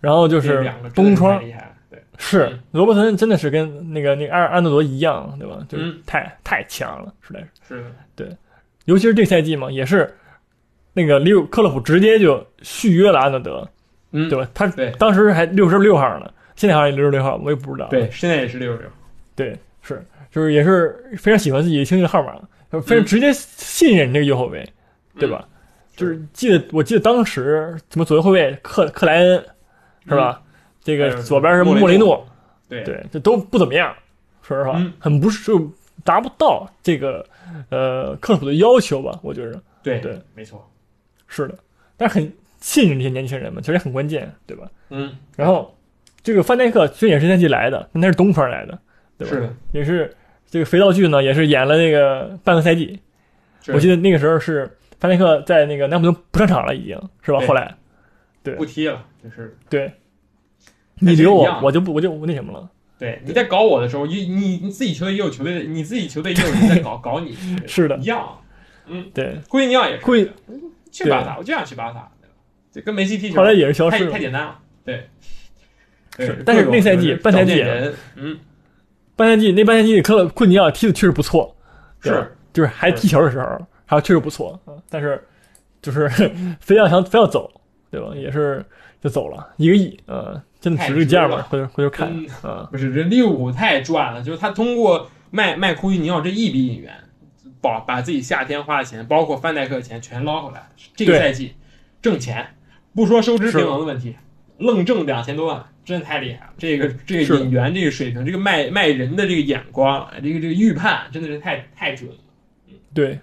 然后就就是东窗是嗯罗伯特森真的是跟那个那个安安德罗一样，对吧？就是嗯太、太强了，实在是。是对，尤其是这赛季嘛，也是那个利物克洛普直接就续约了安德德，嗯，对吧？他当时还六十六号呢，现在好像也六十六号，我也不知道。对，现在也是六十六，对，是就是也是非常喜欢自己青训的号码，非常嗯直接信任这个右后卫，对吧？就是记得我记得当时什么左右后卫克克莱恩是吧？这个左边是莫雷诺对对，这都不怎么样，说实话，嗯很不是就达不到这个呃克鲁普的要求吧？我觉得对对，没错，是的，但是很信任这些年轻人嘛，其实也很关键，对吧？嗯，然后这个范戴克虽然也是赛季来的，但他是东方来的，对吧？是的，也是这个肥皂剧呢，也是演了那个半个赛季。我记得那个时候是范戴克在那个南普顿不上场了，已经是吧？后来对不踢了，就是对，你留我，我就不我就不那什么了。对你在搞我的时候，你你你自己球队也有球队，你自己球队也有人在搞 (laughs) 搞你，是的一样。嗯对，库伊尼奥也是，库伊去巴萨，我就想去巴萨，对跟梅西踢球，后来也是消失了。太简单了，对。(laughs) 是但是那赛季半赛季嗯，半赛季那半赛季，克勒库尼奥踢的确实不错，是就是还踢球的时候，还确实不错啊。但是就是 (laughs) 非要想非要走，对吧？也是就走了一个亿，啊，真的值这个价吗？太值了回头回头看嗯啊，不是这利物浦太赚了，就是他通过卖卖库伊尼奥这一笔引援，把把自己夏天花的钱，包括范戴克的钱全捞回来。这个赛季挣钱，不说收支平衡的问题，愣挣两千多万，真的太厉害了。这个这个引援这个水平，这个卖卖人的这个眼光，这个这个预判，真的是太太准了。对，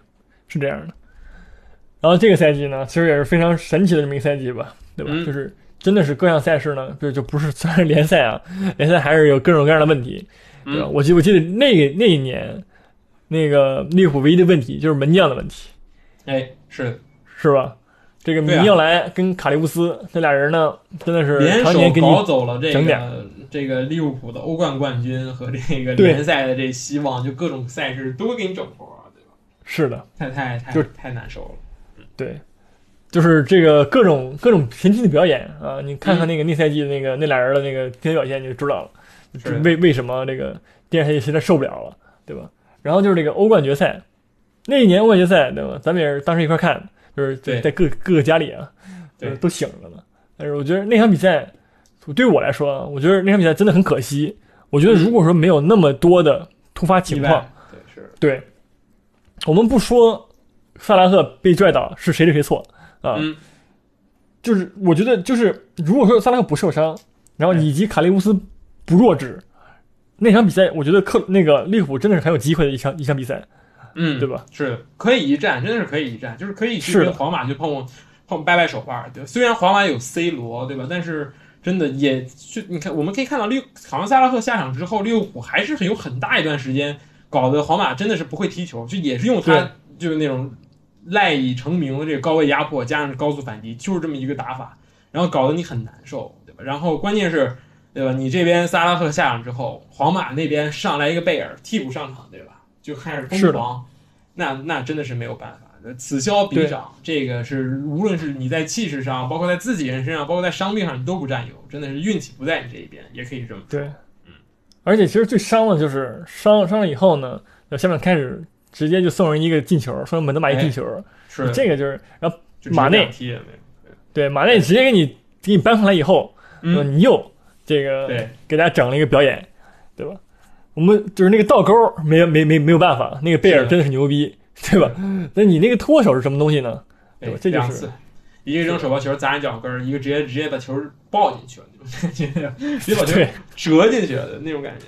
是这样的。然后这个赛季呢，其实也是非常神奇的这么一个赛季吧，对吧？嗯就是真的是各项赛事呢，就就不是 (laughs) 虽然是联赛啊，联赛还是有各种各样的问题，对吧？嗯，我记我记得那个那一年，那个利物浦唯一的问题就是门将的问题，哎，是。是吧？这个米对啊。奥莱跟卡利乌斯这俩人呢，真的是联手常年给你搞走了这个这个利物浦的欧冠冠军和这个联赛的这希望，就各种赛事都给你整活儿，对吧？是的，太太太就太难受了。对，就是这个各种各种神奇的表演啊！你看看那个那赛季的那个那俩人的那个表现，你就知道了，为为什么这个电视台实在受不了了，对吧？然后就是这个欧冠决赛，那一年欧冠决赛，对吧？咱们也是当时一块儿看，就是在对在各各个家里啊，对就是都醒着呢。但是我觉得那场比赛，对我来说啊，我觉得那场比赛真的很可惜。我觉得如果说没有那么多的突发情况，对是，对，我们不说萨拉赫被拽倒是谁对谁错啊？嗯，就是我觉得就是如果说萨拉赫不受伤，然后以及卡利乌斯不弱智，那场比赛我觉得克那个利物浦真的是很有机会的一场一场比赛，嗯，对吧？是的，可以一战，真的是可以一战，就是可以去跟皇马去碰碰碰掰掰手腕儿，对？虽然皇马有 C 罗，对吧？但是真的也就你看，我们可以看到利，好像萨拉赫下场之后，利物浦还是很有很大一段时间搞得皇马真的是不会踢球，就也是用他就是那种赖以成名的这个高位压迫加上高速反击，就是这么一个打法，然后搞得你很难受，对吧？然后关键是。对吧？你这边萨拉赫下场之后，皇马那边上来一个贝尔替补上场，对吧？就开始疯狂，那那真的是没有办法的。此消彼长，这个是无论是你在气势上，包括在自己人身上，包括在伤病上，你都不占优，真的是运气不在你这一边，也可以这么说。对，嗯。而且其实最伤的就是伤伤了以后呢，下面开始直接就送人一个进球，说门德马一进球，是这个就是，然后马内踢对马内直接给你给你搬上来以后，嗯，你又。这个对，给大家整了一个表演，对吧？我们就是那个倒钩，没没没没有办法，那个贝尔真的是牛逼，对吧？那你那个脱手是什么东西呢？对吧？这就是一个扔手抛球砸人脚跟儿，一个直接直接把球抱进去了，(laughs) (laughs) 那种感觉，直接把球折进去了的那种感觉，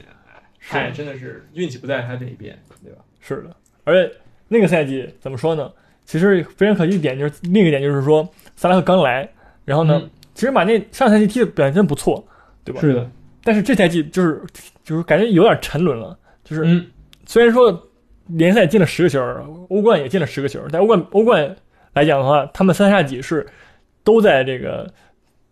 哎，真的是运气不在他这一边，对吧？是的，而且那个赛季怎么说呢？其实非常可惜一点就是另一个点就是说，萨拉赫刚来，然后呢，其实马内上赛季踢的表现真不错。对吧？是的，但是这赛季就是就是感觉有点沉沦了。就是嗯，虽然说联赛进了十个球，欧冠也进了十个球，但欧冠欧冠来讲的话，他们三下几是都在这个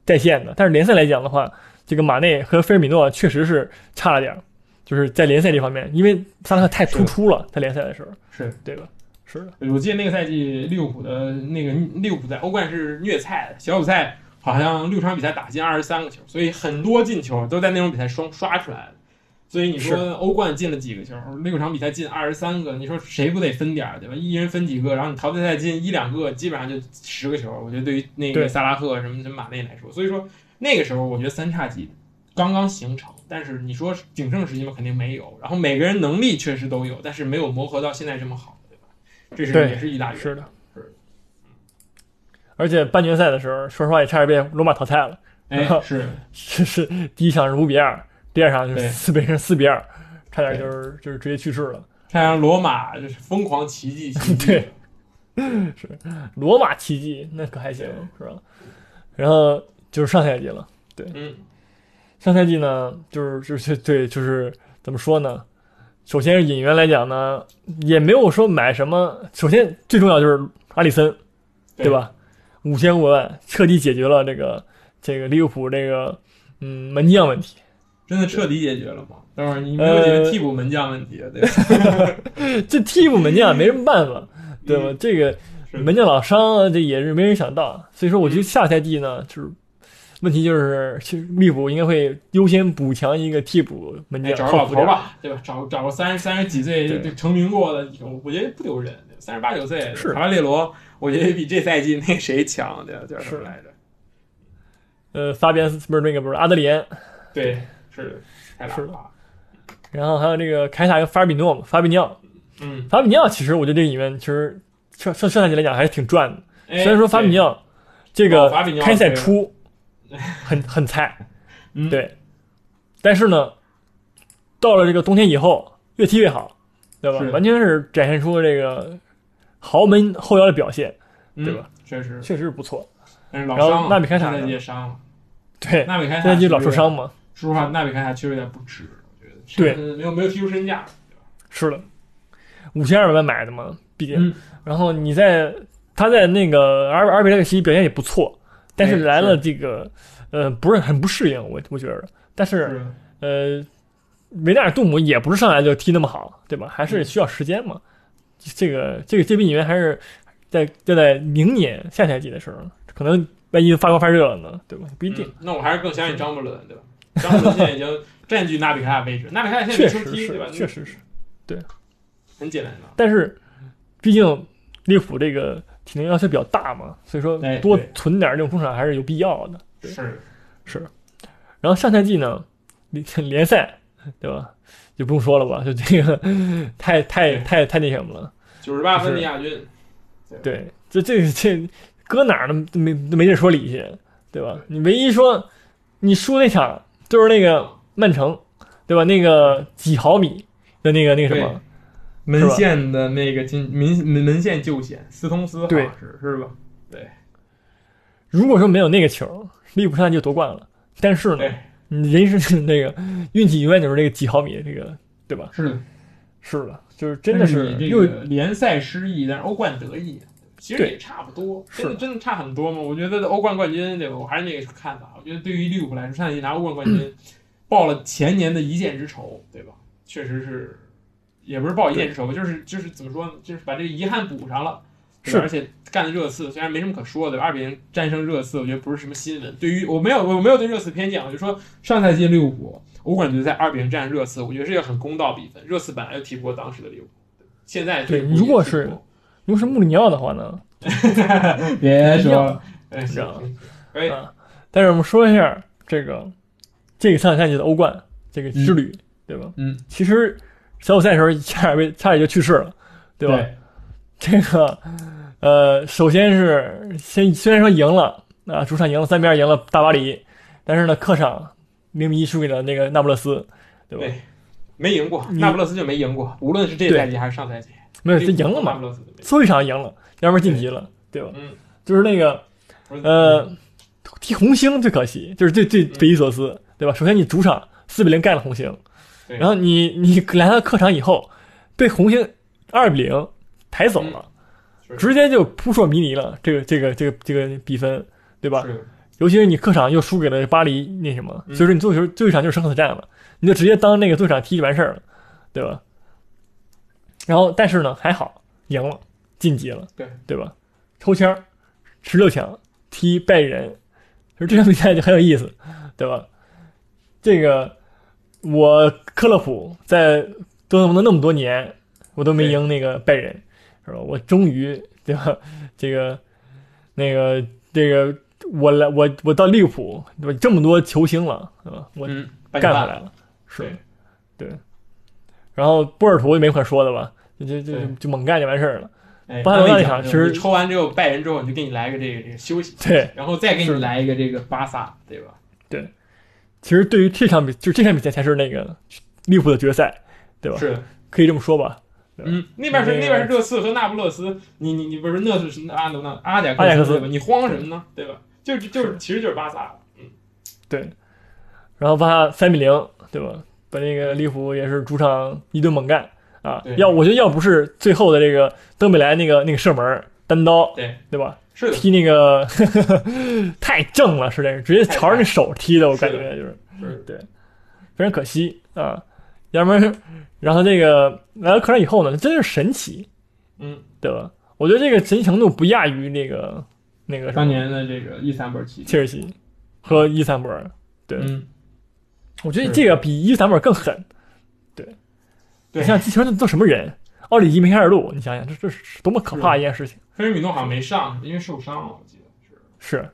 在线的。但是联赛来讲的话，这个马内和菲尔米诺确实是差了点，就是在联赛这方面，因为萨拉赫太突出了，在联赛的时候，是对吧？是的，我记得那个赛季利物浦的那个利物浦在欧冠是虐菜的，小组赛。好像六场比赛打进二十三个球，所以很多进球都在那种比赛双刷出来的。所以你说欧冠进了几个球，六场比赛进二十三个，你说谁不得分点儿，对吧？一人分几个，然后你淘汰赛进一两个，基本上就十个球。我觉得对于那个萨拉赫什么什么马内来说，所以说那个时候我觉得三叉戟刚刚形成，但是你说鼎盛时期嘛，肯定没有。然后每个人能力确实都有，但是没有磨合到现在这么好，对吧？这是也是一大是的。是而且半决赛的时候，说实话也差点被罗马淘汰了。哎，(laughs) 是是是，第一场是五比二，第二场就是四比成四比二，差点就是就是直接去世了。太阳罗马就是疯狂奇迹，(laughs) 对，是罗马奇迹，那可还行是吧？然后就是上赛季了，对，嗯，上赛季呢，就是 (laughs) 就是对，就是怎么说呢？首先是引援来讲呢，也没有说买什么。首先最重要就是阿里森，对吧？五千五万彻底解决了这个这个利物浦这个嗯门将问题，真的彻底解决了吗？等会儿你没有解决替补门将问题，对吧？(laughs) 这替补门将没什么办法，对吧？这个门将老伤，这也是没人想到。所以说，我觉得下赛季呢，就是问题就是，其实利物浦应该会优先补强一个替补门将，找个老头吧，对吧？找找个三三十几岁成名过的，我觉得不丢人。三十八九岁，是卡瓦列罗。我觉得比这赛季那谁强，对叫什么来着？(laughs) 呃，发边不是那个不是阿德里安，对，是太是的。然后还有这个凯撒跟法比诺嘛，法比尼奥，嗯，法比尼奥其实我觉得这里面其实上上上赛季来讲还是挺赚的。虽然说法比尼奥这个开赛初很很菜，对，但是呢，到了这个冬天以后越踢越好，对吧？完全是展现出这个。豪门后腰的表现，对吧？确实，确实是不错。然后纳米开塔现在也伤了，对，纳米开塔现在就老受伤嘛。说实话，纳米开塔确实有点不值，我觉得。对，没有没有踢出身价，是的，五千二百万买的嘛，毕竟。然后你在他在那个阿尔比莱克西表现也不错，但是来了这个呃不是很不适应，我我觉得。但是呃维纳尔杜姆也不是上来就踢那么好，对吧？还是需要时间嘛。这个这个这笔引援还是在要在明年下赛季的时候，可能万一发光发热了呢，对吧？不一定。那我还是更相信张伯伦，对吧？(laughs) 张伯伦现在已经占据纳比卡的位置，纳比凯塔现在确实对吧？确实是，对，很简单的。但是毕竟利物浦这个体能要求比较大嘛，所以说多存点这种中场还是有必要的。是是。然后上赛季呢，联 (laughs) 联赛，对吧？就不用说了吧，就这个太太太太那什么了。九十八分的亚军，对，这这这搁哪儿都没都没地说理去，对吧？你唯一说你输那场就是那个曼城，对吧？那个几毫米的那个那个什么，门线的那个进门门门线救险，斯通斯好像是是吧？对。如果说没有那个球，利物浦上就夺冠了。但是呢，人生那个运气永远就是那个几毫米，这个对吧？是的，是的，就是真的是又联赛失意，但是欧冠得意，其实也差不多。真的真的差很多吗？我觉得欧冠冠军，对吧？我还是那个看法。我觉得对于利物浦来说，上一季拿欧冠冠军，(clears throat) 报了前年的一箭之仇，对吧？确实是，也不是报一箭之仇吧，就是就是怎么说呢？就是把这个遗憾补上了。是，而且干的热刺虽然没什么可说的，二比零战胜热刺，我觉得不是什么新闻。对于我没有我没有对热刺偏见，我就说上赛季利物浦欧冠决赛二比零战热刺，我觉得是一个很公道比分。热刺本来就踢不过当时的利物浦，现在对，如果是如果是穆里尼奥的话呢？(laughs) (laughs) 别说，是啊，可以。但是我们说一下这个这个上赛季的欧冠这个之旅，对吧？嗯，其实小组赛的时候 (laughs) 差点被差点就去世了，对吧？这个，呃，首先是先虽然说赢了啊，主场赢了三比二赢了大巴黎，但是呢，客场零比一输给了那个那不勒斯，对吧？对，没赢过，那不勒斯就没赢过，无论是这赛季还是上赛季，没有，就赢了嘛，最后一场赢了，要不然晋级了，对吧？嗯，就是那个，呃，踢红星最可惜，就是最最匪夷所思，对吧？首先你主场四比零干了红星，然后你 (laughs) 你来到客场以后被红星二比零。抬走了，直接就扑朔迷离了。这个这个这个这个比分，对吧？尤其是你客场又输给了巴黎，那什么，所以说你最后最后一场就是生死战了，你就直接当那个最后一场踢就完事儿了，对吧？然后但是呢，还好赢了，晋级了，对对吧？抽签十六强踢拜仁，就这场比赛就很有意思，对吧？这个我克洛普在多特蒙德那么多年，我都没赢那个拜仁。是吧？我终于对吧？这个，那个，这个，我来，我我到利物浦，对吧？这么多球星了，对吧？我干回来了，是，对。然后波尔图也没可说的吧？就就就就猛干就完事儿了。巴塞罗那场其实抽完之后拜仁之后，你就给你来个这个这个休息，对，然后再给你来一个这个巴萨，对吧？对。其实对于这场比，就这场比赛才是那个利物浦的决赛，对吧？是，可以这么说吧。嗯，那边是那边是热刺和那不勒斯，你你你不是那是阿德那阿贾阿贾克斯，你慌什么呢？对吧？就就是其实就是巴萨，嗯，对。然后巴萨三比零，对吧？把那个利物浦也是主场一顿猛干啊！要我觉得要不是最后的这个登贝莱那个那个射门单刀，对对吧？是踢那个 (laughs) 太正了，实在是直接朝着那手踢的，我感觉就是是对，非常可惜啊，要不然。然后这个来到客场以后呢，真是神奇，嗯，对吧？我觉得这个神奇程度不亚于那个那个当年的这个伊斯坦布尔切尔西和伊斯坦布尔，对，嗯，我觉得这个比伊斯坦布尔更狠，对，对，你像踢球那都什么人？奥里吉、梅开始录，你想想，这这是多么可怕一件事情！菲尔米诺好像没上，因为受伤了，我记得是，是，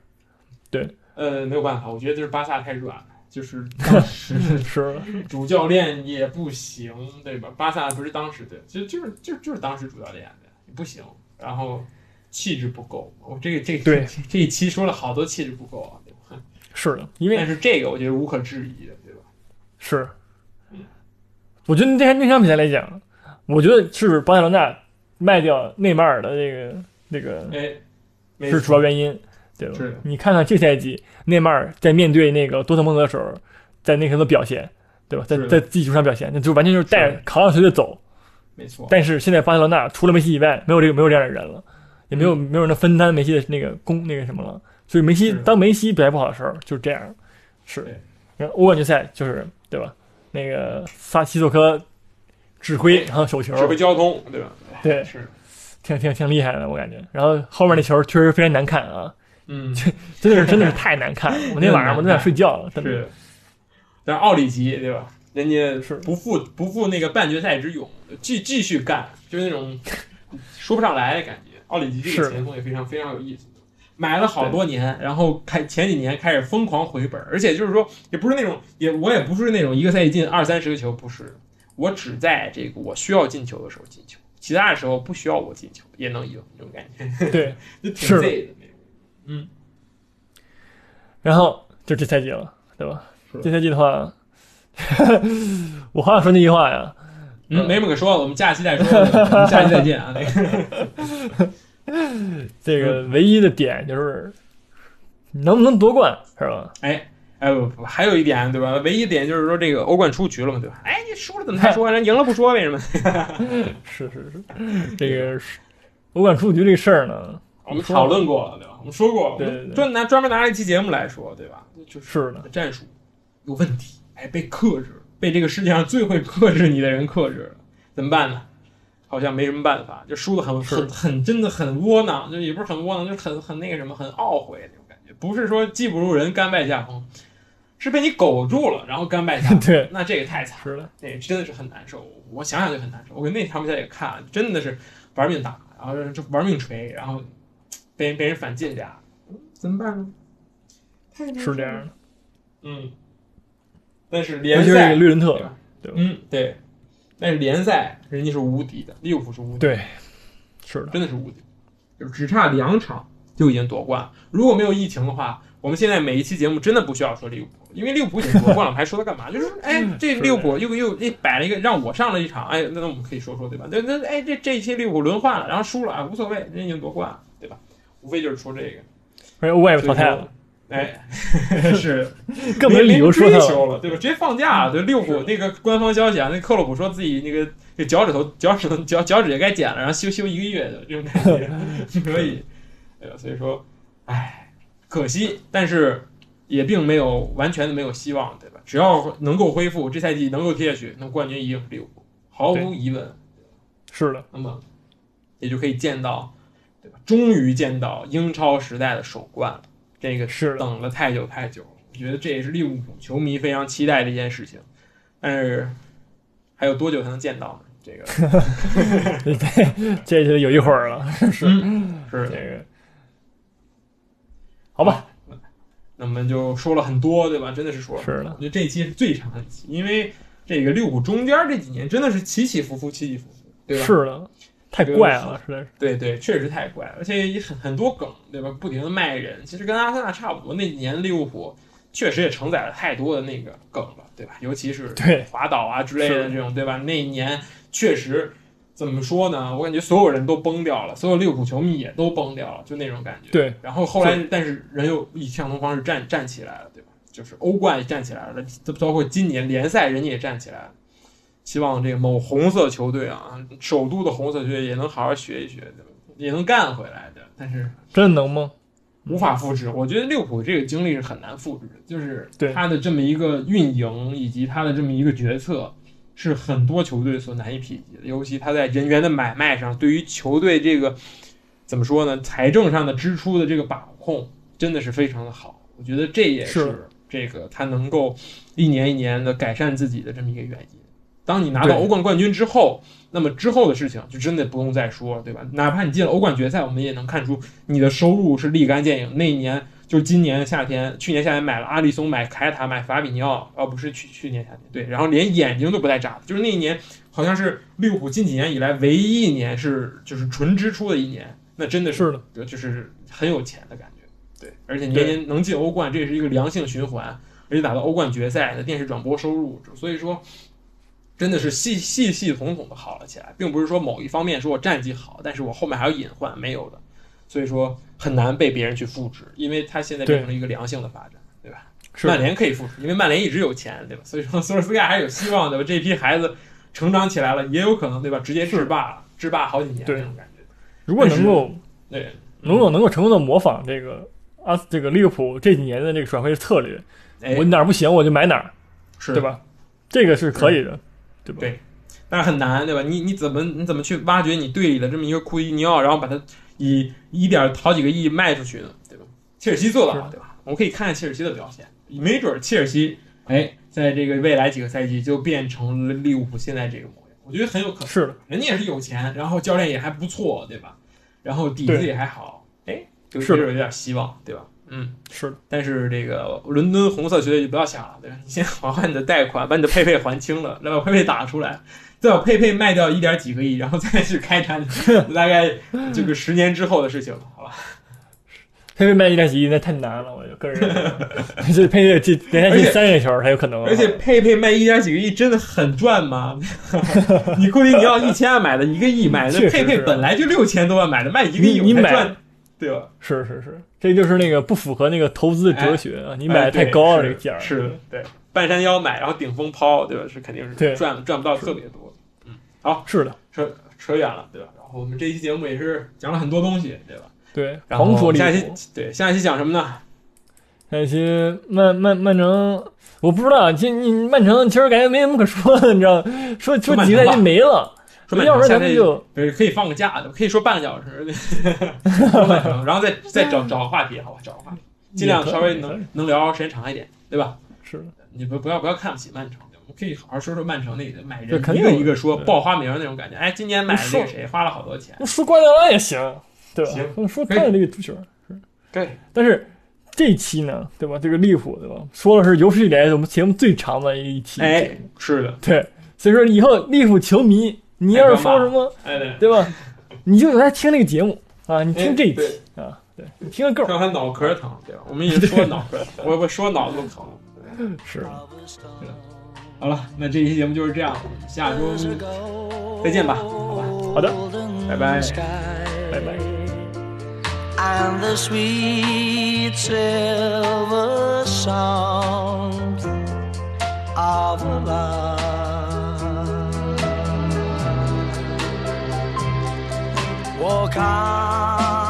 对，呃，没有办法，我觉得就是巴萨太软了。就是当 (laughs) 时是主教练也不行，对吧？巴萨不是当时的，其实就是就就是当时主教练的也不行，然后气质不够。我这个这对这一期说了好多气质不够啊，对吧？是的，因为但是这个我觉得无可置疑的，对吧？是，我觉得那那场比赛来讲，我觉得是巴塞罗那卖掉内马尔的这个那个哎是主要原因。对吧？你看看这赛季内马尔在面对那个多特蒙德的时候，在那时候的表现，对吧？在在自己球上表现，那就完全就是带扛着球队走。没错。但是现在巴塞罗那除了梅西以外，没有这个没有这样的人了，也没有没有人能分担梅西的那个功那个什么了。所以梅西当梅西表现不好的时候，就是这样。是。欧冠决赛就是对吧？那个萨西索科指挥，然后手球指挥交通，对吧？对，是，挺挺挺厉害的，我感觉。然后后面那球确实非常难看啊。嗯，(laughs) 真的是真的是太难看了。我那晚上我都想睡觉了。是，但是奥里吉对吧？人家是不负不负那个半决赛之勇，继继续干，就是那种 (laughs) 说不上来的感觉。奥里吉这个前锋也非常非常有意思，买了好多年，然后开前几年开始疯狂回本，而且就是说也不是那种也我也不是那种一个赛季进二三十个球，不是，我只在这个我需要进球的时候进球。其他的时候不需要我进球也能赢，这种感觉 (laughs) 对，(laughs) 就挺是的那种。嗯，然后就这赛季了，对吧？这赛季的话，(laughs) 我好想说那句话呀，嗯，没什么可说的，我们下期再说，我们下期再见啊。那个，这个唯一的点就是能不能夺冠，是吧？哎。哎不不，还有一点对吧？唯一点就是说这个欧冠出局了嘛，对吧？哎，你输了怎么还说？人赢了不说，为什么？(laughs) 是是是，这个是欧冠出局这个事儿呢，我们讨论过了，对吧？我们说过了，对对对专拿专门拿了一期节目来说，对吧？就是是的，战术有问题，哎，被克制，被这个世界上最会克制你的人克制了，怎么办呢？好像没什么办法，就输的很很很真的很窝囊，就也不是很窝囊，就是很很那个什么，很懊悔那种感觉。不是说技不如人，甘拜下风，是被你苟住了，然后甘拜下风。(laughs) 对，那这个太惨了。是的，那真的是很难受。我想想就很难受。我跟那场比赛也看，真的是玩命打，然后就玩命锤，然后被人被人反进俩，嗯怎么办呢？太难受了是这样的。嗯。但是联赛，绿人特对，吧？对吧嗯，对。但是联赛人家是无敌的，利物浦是无敌的，对，是的，真的是无敌，就只差两场就已经夺冠。如果没有疫情的话，我们现在每一期节目真的不需要说利物浦，因为利物浦已经夺冠了，我还说他干嘛？就是哎，这是利物浦又又哎摆了一个让我上了一场，哎，那那我们可以说说对吧？那那哎这这一期利物浦轮换了，然后输了啊，无所谓，人已经夺冠了，对吧？无非就是说这个，而且欧冠也被淘汰了，哎，是 (laughs) 更没理由说他了。对吧？直接放假了。对，利物浦那个官方消息啊，那克洛普说自己那个这脚趾头、脚趾头、脚脚趾也该剪了，然后休休一个月的这种感觉，(laughs) 可以，对吧？所以说，哎，可惜，但是也并没有完全的没有希望，对吧？只要能够恢复，这赛季能够踢下去，那冠军一定是利物浦，毫无疑问。是的，那么也就可以见到，对吧？终于见到英超时代的首冠了，这个是，等了太久太久了，我觉得这也是利物浦球迷非常期待的一件事情。但是还有多久才能见到呢？这个 (laughs) 这就有一会儿了，(laughs) 是嗯是这个。好吧，那我们就说了很多，对吧？真的是说了。是的我觉得这一期是最长的一期，因为这个利物浦中间这几年真的是起起伏伏，起起伏伏，对吧？是的，太怪了，实在是。对对，确实太怪了，而且也很很多梗，对吧？不停的卖人，其实跟阿森纳差不多。那几年利物浦确实也承载了太多的那个梗了，对吧？尤其是对滑倒啊之类的这种，对吧？那一年确实怎么说呢？我感觉所有人都崩掉了，所有利物浦球迷也都崩掉了，就那种感觉。对，然后后来，但是人又以相同方式站站起来了，对吧？就是欧冠也站起来了，包括今年联赛人家也站起来了。希望这个某红色球队啊，首都的红色球队也能好好学一学，对吧？也能干回来的。但是真能吗？无法复制。我觉得利物浦这个经历是很难复制的，就是对他的这么一个运营以及他的这么一个决策，是很多球队所难以匹及的。尤其他在人员的买卖上，对于球队这个怎么说呢，财政上的支出的这个把控，真的是非常的好。我觉得这也是是这个他能够一年一年的改善自己的这么一个原因。当你拿到欧冠冠军之后，那么之后的事情就真的不用再说了，对吧？哪怕你进了欧冠决赛，我们也能看出你的收入是立竿见影。那一年就是今年夏天，去年夏天买了阿里松，买凯塔，买法比尼奥，哦，不是去去年夏天，对，然后连眼睛都不带眨的，就是那一年好像是利物浦近几年以来唯一一年是就是纯支出的一年，那真的是就是很有钱的感觉，对，而且年年能进欧冠，这也是一个良性循环，而且打到欧冠决赛的电视转播收入，所以说。真的是系系系统统的好了起来，并不是说某一方面说我战绩好，但是我后面还有隐患，没有的，所以说很难被别人去复制，因为它现在变成了一个良性的发展，对吧？是曼联可以复制，因为曼联一直有钱，对吧？所以说索尔斯克亚还是有希望的，这批孩子成长起来了，也有可能，对吧？直接制霸了，制霸好几年对那种感觉，如果能够对，如果能够成功的模仿这个阿这个利物浦这几年的这个转会策略，哎我哪儿不行我就买哪儿，是对？吧？这个是可以的，对吧？对但是很难，对吧？你你怎么你怎么去挖掘你队里的这么一个库伊尼奥，然后把它以一点好几个亿卖出去的？对吧？切尔西做到了，对吧？我们可以看看切尔西的表现，没准切尔西哎，在这个未来几个赛季就变成了利物浦现在这个模样，我觉得很有可能。是的，人家也是有钱，然后教练也还不错，对吧？然后底子也还好，哎，有是的有点希望，对吧？嗯，是的，但是这个伦敦红色球队就不要想了，对吧？你先还还你的贷款，把你的佩佩还清了，来把佩佩打出来，再把佩佩卖掉一点几个亿，然后再去开展 (laughs) 大概这个十年之后的事情了，好吧？佩佩卖一点几亿那太难了，我就个人 (laughs) 这佩佩这连下进三个球，他有可能。而且佩佩卖一点几个亿真的很赚吗？(laughs) 你估计你要一千万买的，一个亿买的，佩佩本来就六千多万买的，卖一个亿你赚，对吧？是是是，这就是那个不符合那个投资的哲学啊！你买的太高了，这个价儿。哎是的，对，半山腰买，然后顶峰抛，对吧？是肯定是赚赚不到特别多。嗯，好，是的，扯扯远了，对吧？然后我们这一期节目也是讲了很多东西，对吧？对，然后狂说下一。期对下一期讲什么呢？下一期曼曼曼城，我不知道，这你曼城其实感觉没什么可说的，你知道？说说几个赛季没了，说曼要不然城下期咱们就不是可以放个假的，可以说半个小时，说曼城，然后再 (laughs) 再找找个话题，好吧？找个话题，尽量稍微能能聊时间长一点，对吧？是的，你不不要不要看不起曼城，我们可以好好说说曼城那个买人一个肯定有一个说对报花名那种感觉。哎，今年买的那个谁花了好多钱，那说瓜迪奥拉也行，对吧行？说可以看着这个足球，对，但是这期呢，对吧？这个利物浦，对吧？说的是有史以来我们节目最长的一期节哎目，，是的，对，所以说以后利物浦球迷，你要是说什么，哎对，对吧？你就来听那个节目啊，你听这一期啊，对你听个够，让他脑壳疼，对吧？我们已经说 (laughs) 脑壳疼，我我说脑子都疼。是。好了，那这期节目就是这样，下周再见吧，好吧？好的，拜拜拜拜。and the sweet silver sound of love. Walk on.